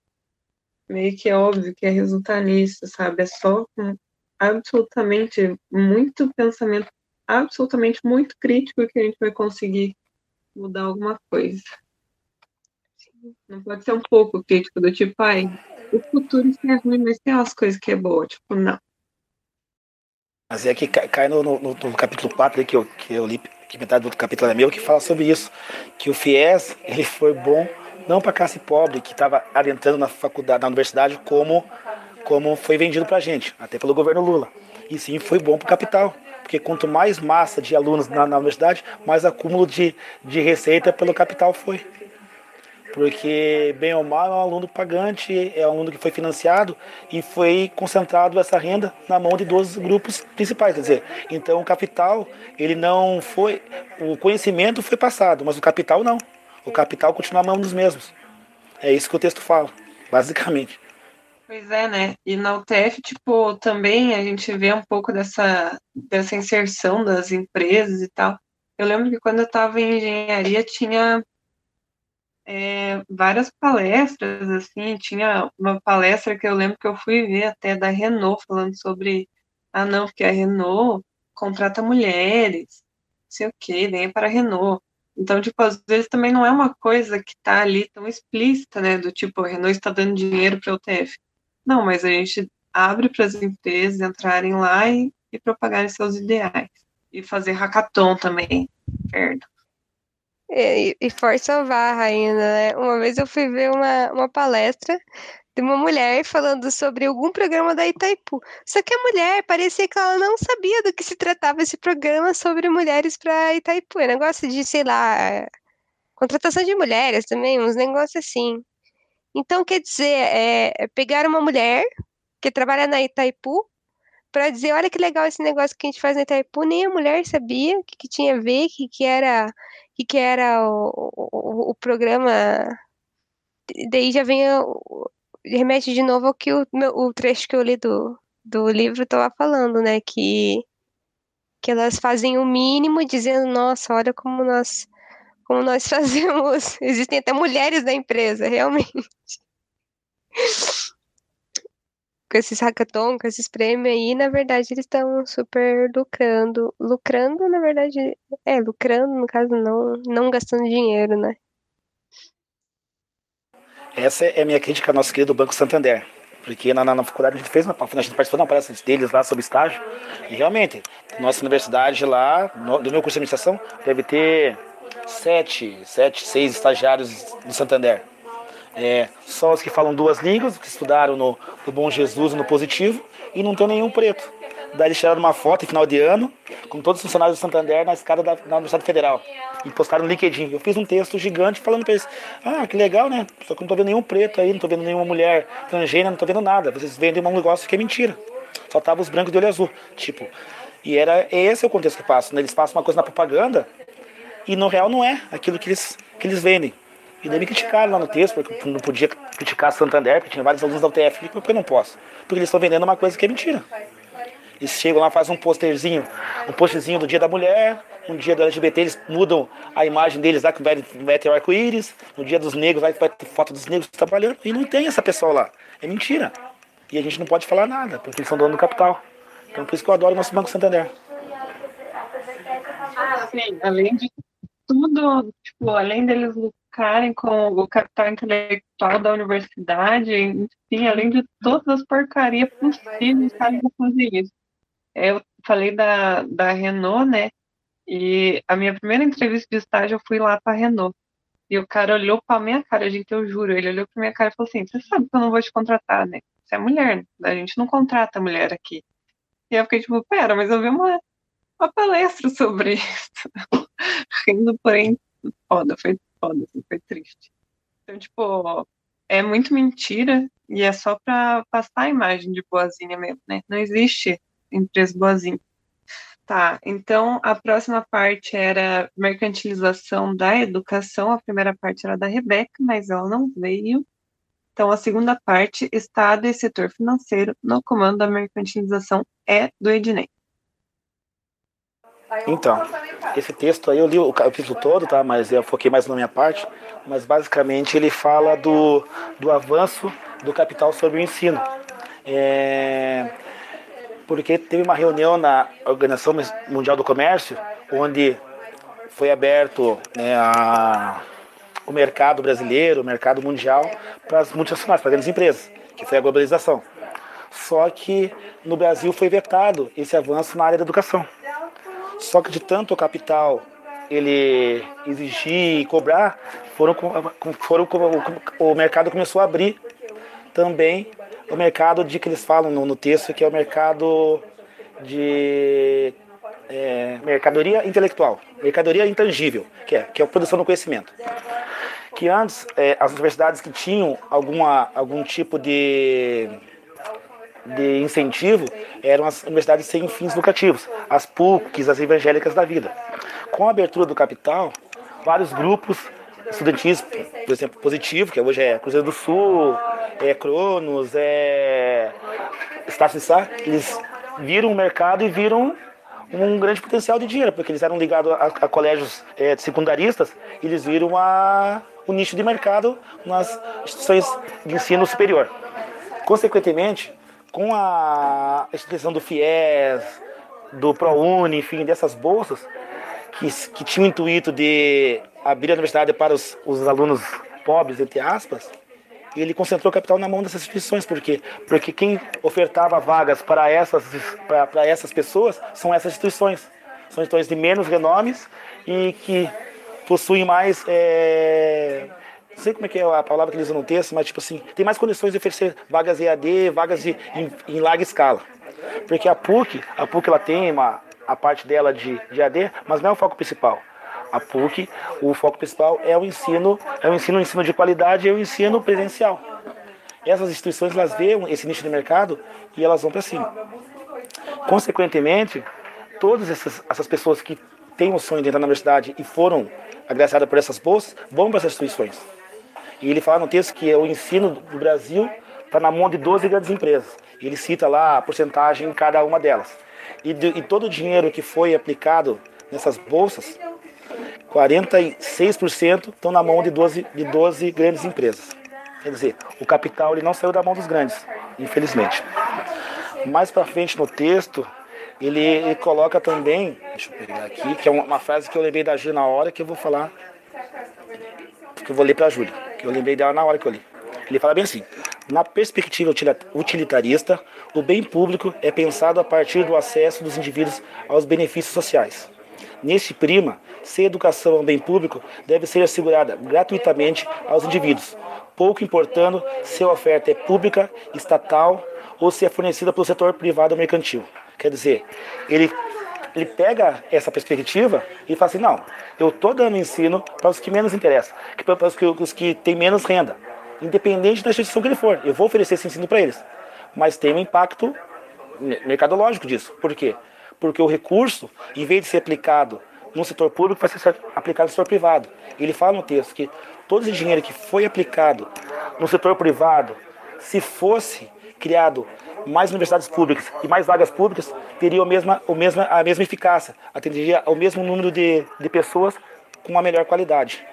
[SPEAKER 2] meio que é óbvio que é resultar nisso, sabe? É só com absolutamente muito pensamento, absolutamente muito crítico que a gente vai conseguir mudar alguma coisa. Não pode ser um pouco crítico do tipo, ai, o futuro é ruim, mas tem umas coisas que é boa. Tipo, não.
[SPEAKER 5] Mas é que cai no, no, no capítulo 4 que eu, que eu li, que metade do capítulo é meu, que fala sobre isso. Que o FIES, ele foi bom não para a classe pobre que estava adentrando na faculdade, na universidade, como, como foi vendido para a gente, até pelo governo Lula. E sim, foi bom para o capital porque quanto mais massa de alunos na, na universidade, mais acúmulo de, de receita pelo capital foi. Porque, bem ou mal, é um aluno pagante, é um aluno que foi financiado e foi concentrado essa renda na mão de dois grupos principais. Quer dizer, então o capital, ele não foi. O conhecimento foi passado, mas o capital não. O capital continua na mão dos mesmos. É isso que o texto fala, basicamente.
[SPEAKER 2] Pois é, né? E na UTF, tipo, também a gente vê um pouco dessa, dessa inserção das empresas e tal. Eu lembro que quando eu estava em engenharia tinha é, várias palestras, assim, tinha uma palestra que eu lembro que eu fui ver até da Renault, falando sobre, ah não, porque a Renault contrata mulheres, não sei o que, vem para a Renault. Então, tipo, às vezes também não é uma coisa que está ali tão explícita, né, do tipo, a Renault está dando dinheiro para a UTF. Não, mas a gente abre para as empresas entrarem lá e, e propagarem seus ideais. E fazer hackathon também. Perto.
[SPEAKER 4] E, e força a barra ainda, né? Uma vez eu fui ver uma, uma palestra de uma mulher falando sobre algum programa da Itaipu. Só que a mulher parecia que ela não sabia do que se tratava esse programa sobre mulheres para Itaipu. É negócio de, sei lá, contratação de mulheres também, uns negócios assim. Então, quer dizer, é, é pegar uma mulher que trabalha na Itaipu para dizer, olha que legal esse negócio que a gente faz na Itaipu, nem a mulher sabia o que, que tinha a ver, que, que era, que, que era o, o, o programa. Daí já vem o, remete de novo ao que o, o trecho que eu li do, do livro estava falando, né? Que, que elas fazem o mínimo dizendo, nossa, olha como nós, como nós fazemos. Existem até mulheres na empresa, realmente. com esses hackathon, com esses prêmios aí, na verdade, eles estão super lucrando. Lucrando, na verdade, é, lucrando, no caso, não, não gastando dinheiro, né?
[SPEAKER 5] Essa é a minha crítica ao nosso querido Banco Santander. Porque na, na, na faculdade a gente fez uma, a gente participou de uma palestra deles lá sobre estágio. E realmente, nossa universidade lá, no, do meu curso de administração, deve ter sete, sete, seis estagiários do Santander. É, só os que falam duas línguas, que estudaram no, no Bom Jesus e no Positivo, e não tem nenhum preto. Daí eles tiraram uma foto em final de ano, com todos os funcionários do Santander na escada da, da Universidade Federal. E postaram no LinkedIn. Eu fiz um texto gigante falando para eles: Ah, que legal, né? Só que não tô vendo nenhum preto aí, não tô vendo nenhuma mulher transgênera, não tô vendo nada. Vocês vendem um negócio que é mentira. Só tava os brancos de olho azul. Tipo, e era esse é o contexto que passa. Né? Eles passam uma coisa na propaganda e no real não é aquilo que eles, que eles vendem. E daí me criticaram lá no texto, porque eu não podia criticar Santander, porque tinha vários alunos da UTF. Por que eu não posso? Porque eles estão vendendo uma coisa que é mentira. Eles chegam lá, fazem um posterzinho, um posterzinho do dia da mulher, um dia do LGBT, eles mudam a imagem deles lá, que vai, vai ter arco-íris, no dia dos negros, vai ter foto dos negros trabalhando, e não tem essa pessoa lá. É mentira. E a gente não pode falar nada, porque eles são donos do capital. Então por isso que eu adoro o nosso Banco Santander.
[SPEAKER 2] Ah, sim, além de tudo, tipo, além deles lucrarem com o capital intelectual da universidade, enfim, além de todas as porcarias possíveis, os caras fazer isso. Eu falei da, da Renault, né? E a minha primeira entrevista de estágio eu fui lá para Renault. E o cara olhou para minha cara, gente, eu juro, ele olhou para minha cara e falou assim: "Você sabe que eu não vou te contratar, né? Você é mulher, né? a gente não contrata mulher aqui". E eu fiquei tipo, pera, mas eu vi uma, uma palestra sobre isso. Rindo, porém, foda, foi foda, assim, foi triste. Então, tipo, é muito mentira e é só para passar a imagem de boazinha mesmo, né? Não existe empresa boazinha. Tá, então a próxima parte era mercantilização da educação. A primeira parte era da Rebeca, mas ela não veio. Então a segunda parte, Estado e setor financeiro no comando da mercantilização, é do Ednei.
[SPEAKER 5] Então, esse texto aí eu li o capítulo todo, tá? Mas eu foquei mais na minha parte. Mas basicamente ele fala do, do avanço do capital sobre o ensino. É, porque teve uma reunião na Organização Mundial do Comércio, onde foi aberto né, a, o mercado brasileiro, o mercado mundial, para as multinacionais, para as grandes empresas, que foi a globalização. Só que no Brasil foi vetado esse avanço na área da educação. Só que de tanto o capital ele exigir e cobrar, foram, foram, o mercado começou a abrir também o mercado de que eles falam no, no texto, que é o mercado de é, mercadoria intelectual, mercadoria intangível, que é, que é a produção do conhecimento. Que antes é, as universidades que tinham alguma, algum tipo de, de incentivo eram as universidades sem fins lucrativos, as PUCs, as evangélicas da vida. Com a abertura do capital, vários grupos estudantis, por exemplo, positivo, que hoje é Cruzeiro do Sul, é Cronos, é Estácio Sá, eles viram o mercado e viram um grande potencial de dinheiro, porque eles eram ligados a, a colégios é, secundaristas, eles viram a, o nicho de mercado nas instituições de ensino superior. Consequentemente, com a instituição do FIES, do ProUni, enfim, dessas bolsas, que, que tinham o intuito de abrir a universidade para os, os alunos pobres, entre aspas, ele concentrou capital na mão dessas instituições. Por quê? Porque quem ofertava vagas para essas, para essas pessoas são essas instituições. são instituições de menos renomes e que possuem mais. É, não sei como é que é a palavra que eles usam no texto, mas tipo assim, tem mais condições de oferecer vagas EAD, vagas de, em, em larga escala. Porque a PUC, a PUC ela tem uma, a parte dela de, de AD, mas não é o foco principal. A PUC, o foco principal é o ensino, é o ensino, o ensino de qualidade e o ensino presencial. Essas instituições elas veem esse nicho de mercado e elas vão para cima. Consequentemente, todas essas, essas pessoas que têm o sonho de entrar na universidade e foram agraciadas por essas bolsas vão para essas instituições. E ele fala no texto que o ensino do Brasil está na mão de 12 grandes empresas. Ele cita lá a porcentagem em cada uma delas. E, de, e todo o dinheiro que foi aplicado nessas bolsas, 46% estão na mão de 12, de 12 grandes empresas. Quer dizer, o capital ele não saiu da mão dos grandes, infelizmente. Mais para frente no texto, ele, ele, coloca também, deixa eu pegar aqui, que é uma, frase que eu lembrei da Júlia na hora que eu vou falar, que eu vou ler para a Júlia, que eu lembrei dela na hora que eu li. Ele fala bem assim: na perspectiva utilitarista, o bem público é pensado a partir do acesso dos indivíduos aos benefícios sociais. Neste prima, se educação um bem público, deve ser assegurada gratuitamente aos indivíduos, pouco importando se a oferta é pública, estatal ou se é fornecida pelo setor privado ou mercantil. Quer dizer, ele, ele pega essa perspectiva e fala assim, não, eu estou dando ensino para os que menos interessam, para os que, os que têm menos renda independente da instituição que ele for. Eu vou oferecer esse ensino para eles. Mas tem um impacto mercadológico disso. Por quê? Porque o recurso, em vez de ser aplicado no setor público, vai ser aplicado no setor privado. Ele fala no texto que todo esse dinheiro que foi aplicado no setor privado, se fosse criado mais universidades públicas e mais vagas públicas, teria a mesma, a mesma, a mesma eficácia, atenderia ao mesmo número de, de pessoas com uma melhor qualidade.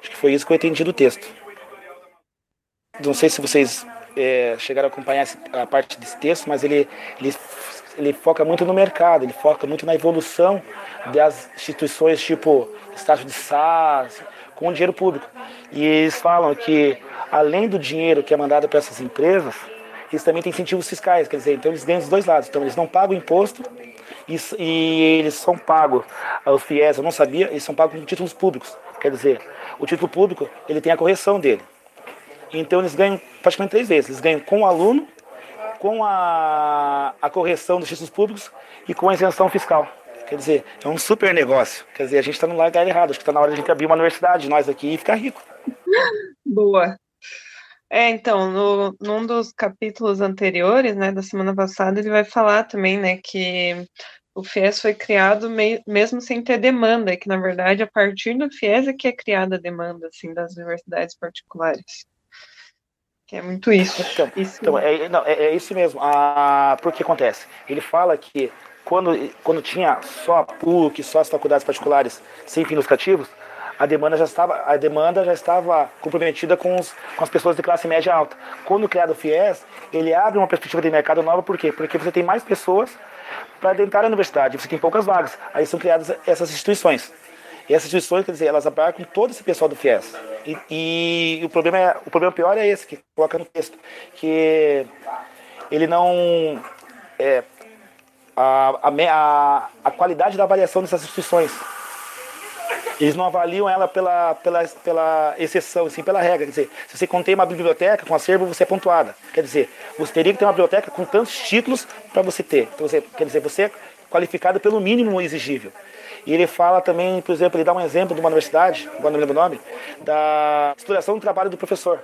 [SPEAKER 5] Acho que foi isso que eu entendi do texto. Não sei se vocês é, chegaram a acompanhar a parte desse texto, mas ele, ele, ele foca muito no mercado, ele foca muito na evolução das instituições tipo estágio de SAS, com o dinheiro público. E eles falam que, além do dinheiro que é mandado para essas empresas, eles também têm incentivos fiscais, quer dizer, então eles ganham dos dois lados. Então eles não pagam imposto e, e eles são pagos, os FIES, eu não sabia, eles são pagos com títulos públicos. Quer dizer, o título público ele tem a correção dele. Então eles ganham praticamente três vezes. Eles ganham com o aluno, com a, a correção dos títulos públicos e com a isenção fiscal. Quer dizer, é um super negócio. Quer dizer, a gente está no lugar errado. Acho que está na hora de a gente abrir uma universidade, nós aqui, e ficar rico.
[SPEAKER 2] Boa. É, então, no, num dos capítulos anteriores, né, da semana passada, ele vai falar também, né, que o FIES foi criado me, mesmo sem ter demanda, e que, na verdade, a partir do FIES é que é criada a demanda, assim, das universidades particulares. Que é muito isso.
[SPEAKER 5] Então, isso. então é, não, é, é, isso mesmo. Ah, por que acontece? Ele fala que quando, quando tinha só a PUC, só as faculdades particulares sem fins lucrativos, a demanda já estava, a demanda já estava comprometida com, os, com as pessoas de classe média alta. Quando criado o FIES, ele abre uma perspectiva de mercado nova, por quê? Porque você tem mais pessoas para adentrar na universidade, você tem poucas vagas. Aí são criadas essas instituições. E essas instituições, quer dizer, elas abarcam todo esse pessoal do FIES. E, e, o, problema é, o problema pior é esse, que coloca no texto, que ele não... É, a, a, a qualidade da avaliação dessas instituições. Eles não avaliam ela pela, pela, pela exceção, sim pela regra. Quer dizer, se você contém uma biblioteca com acervo, você é pontuada. Quer dizer, você teria que ter uma biblioteca com tantos títulos para você ter. Então, você, quer dizer, você é qualificado pelo mínimo exigível. E ele fala também, por exemplo, ele dá um exemplo de uma universidade, agora não lembro o nome, da exploração do trabalho do professor.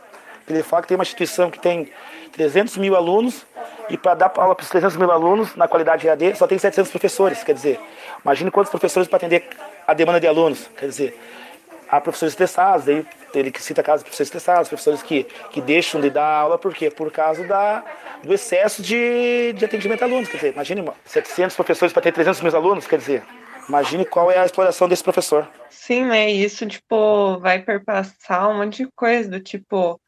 [SPEAKER 5] Ele fala que tem uma instituição que tem 300 mil alunos e para dar aula para os 300 mil alunos na qualidade EAD só tem 700 professores. Quer dizer, imagine quantos professores para atender a demanda de alunos. Quer dizer, há professores estressados, daí ele cita casos de professores estressados, professores que, que deixam de dar aula, por quê? Por causa da, do excesso de, de atendimento a alunos. Quer dizer, imagine 700 professores para ter 300 mil alunos, quer dizer, Imagine qual é a exploração desse professor.
[SPEAKER 2] Sim, né? Isso, tipo, vai perpassar um monte de coisa, do tipo,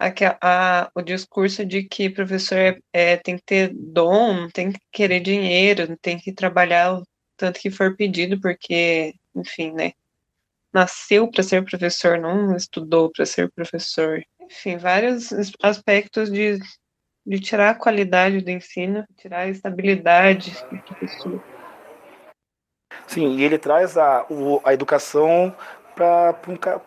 [SPEAKER 2] a, a, o discurso de que professor é, é, tem que ter dom, tem que querer dinheiro, tem que trabalhar o tanto que for pedido, porque, enfim, né? Nasceu para ser professor, não estudou para ser professor. Enfim, vários aspectos de, de tirar a qualidade do ensino, tirar a estabilidade do professor.
[SPEAKER 5] Sim, e ele traz a, o, a educação para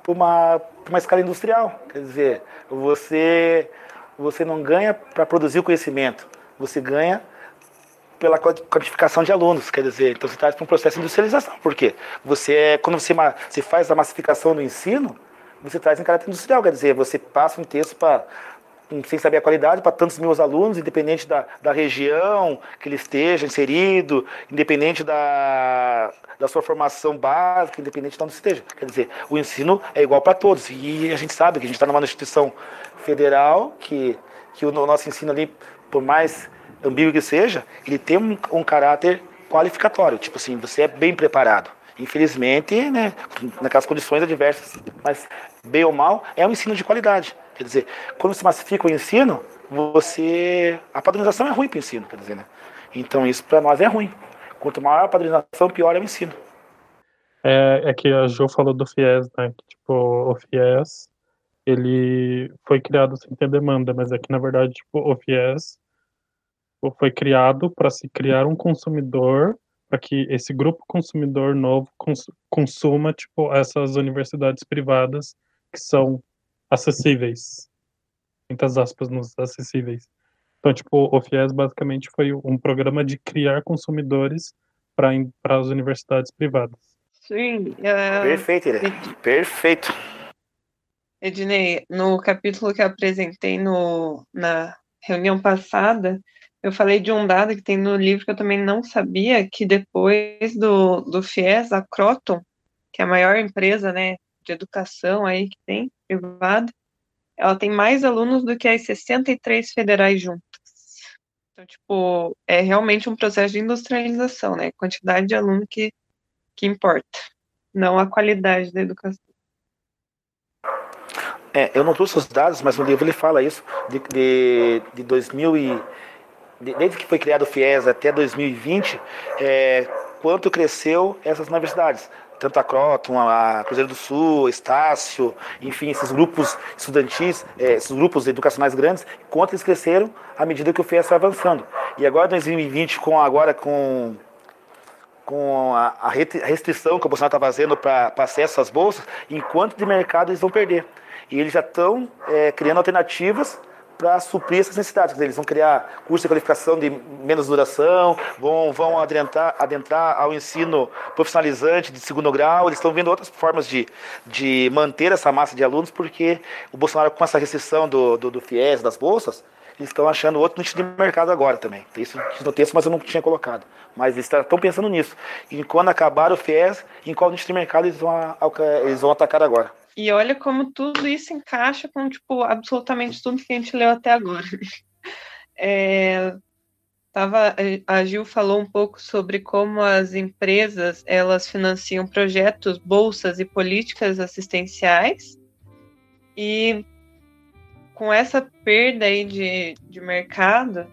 [SPEAKER 5] uma, uma escala industrial. Quer dizer, você, você não ganha para produzir o conhecimento, você ganha pela qualificação de alunos, quer dizer, então você traz para um processo de industrialização. Por quê? Você, é, quando você, você faz a massificação do ensino, você traz em caráter industrial, quer dizer, você passa um texto para sem saber a qualidade, para tantos mil alunos, independente da, da região que ele esteja inserido, independente da, da sua formação básica, independente de onde esteja. Quer dizer, o ensino é igual para todos. E a gente sabe que a gente está numa instituição federal, que, que o nosso ensino ali, por mais ambíguo que seja, ele tem um, um caráter qualificatório. Tipo assim, você é bem preparado. Infelizmente, né, naquelas condições adversas, mas bem ou mal, é um ensino de qualidade. Quer dizer, quando se massifica o ensino, você a padronização é ruim para o ensino, quer dizer, né? Então isso para nós é ruim. Quanto maior a padronização, pior é o ensino.
[SPEAKER 1] É, é que a Jo falou do FIES, né? Que, tipo, o FIES, ele foi criado sem ter demanda, mas é que, na verdade, tipo, o FIES foi criado para se criar um consumidor, para que esse grupo consumidor novo cons consuma, tipo, essas universidades privadas que são acessíveis. Muitas aspas nos acessíveis. Então, tipo, o FIES basicamente foi um programa de criar consumidores para as universidades privadas.
[SPEAKER 2] Sim. Uh,
[SPEAKER 5] Perfeito, Ed... Perfeito.
[SPEAKER 2] Ednei, no capítulo que eu apresentei no, na reunião passada, eu falei de um dado que tem no livro que eu também não sabia, que depois do, do FIES, a Croton, que é a maior empresa né, de educação aí que tem, privada, ela tem mais alunos do que as 63 federais juntas. Então, tipo, é realmente um processo de industrialização, né? Quantidade de aluno que, que importa, não a qualidade da educação.
[SPEAKER 5] É, eu não trouxe os dados, mas no livro ele fala isso, de, de, de 2000 e, de, desde que foi criado o FIES até 2020, é, quanto cresceu essas universidades tanto a Croton, a Cruzeiro do Sul, Estácio, enfim, esses grupos estudantis, é, esses grupos educacionais grandes, quanto eles cresceram à medida que o FIES foi avançando. E agora, em 2020, com, agora com, com a, a restrição que o Bolsonaro está fazendo para acesso às bolsas, enquanto de mercado eles vão perder. E eles já estão é, criando alternativas para suprir essas necessidades. Eles vão criar curso de qualificação de menos duração, vão, vão adentrar, adentrar ao ensino profissionalizante de segundo grau, eles estão vendo outras formas de, de manter essa massa de alunos, porque o Bolsonaro, com essa restrição do, do, do FIES, das bolsas, eles estão achando outro nicho de mercado agora também. Isso no texto, mas eu não tinha colocado. Mas eles estão pensando nisso. E quando acabar o FIES, em qual nicho de mercado eles vão, eles vão atacar agora.
[SPEAKER 2] E olha como tudo isso encaixa com, tipo, absolutamente tudo que a gente leu até agora. É, tava, a Gil falou um pouco sobre como as empresas, elas financiam projetos, bolsas e políticas assistenciais. E com essa perda aí de, de mercado,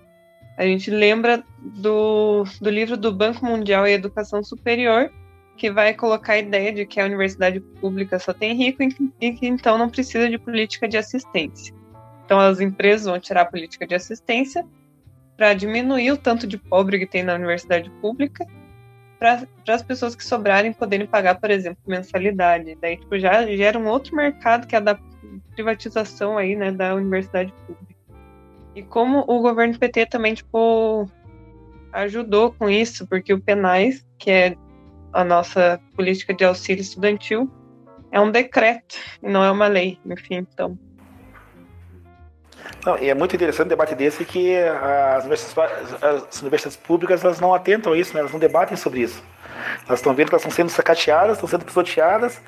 [SPEAKER 2] a gente lembra do, do livro do Banco Mundial e Educação Superior, que vai colocar a ideia de que a universidade pública só tem rico e que então não precisa de política de assistência. Então as empresas vão tirar a política de assistência para diminuir o tanto de pobre que tem na universidade pública, para as pessoas que sobrarem poderem pagar, por exemplo, mensalidade. Daí tipo, já gera um outro mercado que é da privatização aí, né, da universidade pública. E como o governo PT também tipo ajudou com isso, porque o Penais, que é a nossa política de auxílio estudantil é um decreto e não é uma lei, enfim, então.
[SPEAKER 5] Não, e é muito interessante o debate desse que as universidades, as universidades públicas elas não atentam a isso, né? elas não debatem sobre isso. Elas estão vendo que elas estão sendo sacateadas, estão sendo pisoteadas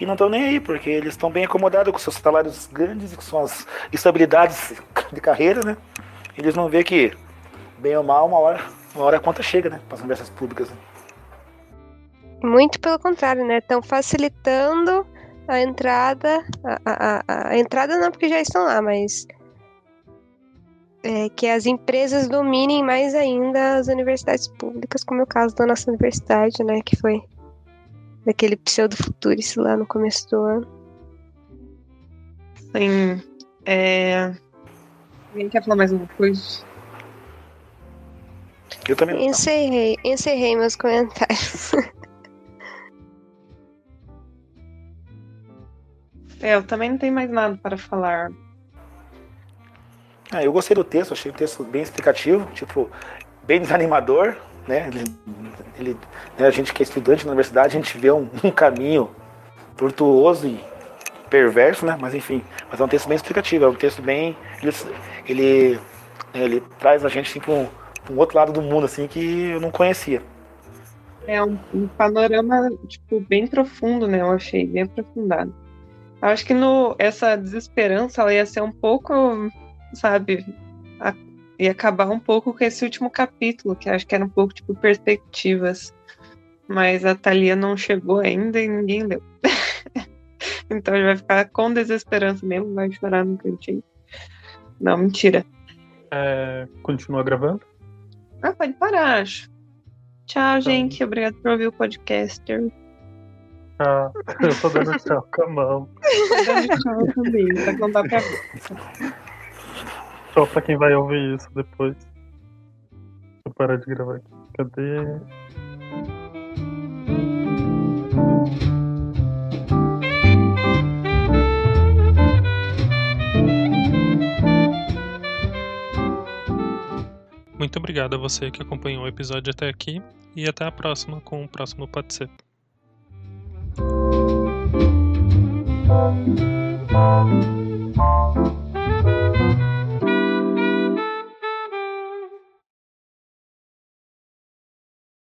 [SPEAKER 5] e não estão nem aí, porque eles estão bem acomodados com seus salários grandes, com suas estabilidades de carreira, né? Eles não vê que, bem ou mal, uma hora, uma hora a conta chega, né? Para as universidades públicas. Né?
[SPEAKER 4] Muito pelo contrário, né? Estão facilitando a entrada. A, a, a, entrada não, porque já estão lá, mas. É, que as empresas dominem mais ainda as universidades públicas, como é o caso da nossa universidade, né? Que foi daquele pseudo-futuris lá no começo do ano.
[SPEAKER 2] Sim. É... Alguém quer falar mais uma coisa?
[SPEAKER 5] Eu também.
[SPEAKER 4] Encerrei, encerrei meus comentários.
[SPEAKER 2] É, eu também não tenho mais nada para falar.
[SPEAKER 5] Ah, eu gostei do texto, achei o texto bem explicativo, tipo, bem desanimador, né? Ele, ele né, a gente que é estudante na universidade, a gente vê um, um, caminho tortuoso e perverso, né? Mas enfim, mas é um texto bem explicativo, é um texto bem. Ele, ele, ele traz a gente assim, para um, um, outro lado do mundo assim que eu não conhecia.
[SPEAKER 2] É um, um panorama tipo, bem profundo, né? Eu achei, bem aprofundado. Acho que no, essa desesperança ela ia ser um pouco, sabe, a, ia acabar um pouco com esse último capítulo, que acho que era um pouco tipo perspectivas. Mas a Thalia não chegou ainda e ninguém leu. então ele vai ficar com desesperança mesmo, vai chorar no cantinho. Não, mentira.
[SPEAKER 1] É, continua gravando?
[SPEAKER 2] Ah, pode parar, acho. Tchau, então... gente. Obrigado por ouvir o podcaster.
[SPEAKER 1] Ah, eu tô dando tchau com a mão. Tô dando
[SPEAKER 2] tchau também, só que não dá pra ver.
[SPEAKER 1] Tchau pra quem vai ouvir isso depois. Deixa eu parar de gravar aqui. Cadê? Muito obrigado a você que acompanhou o episódio até aqui e até a próxima com o próximo Pode Ser. Thank you.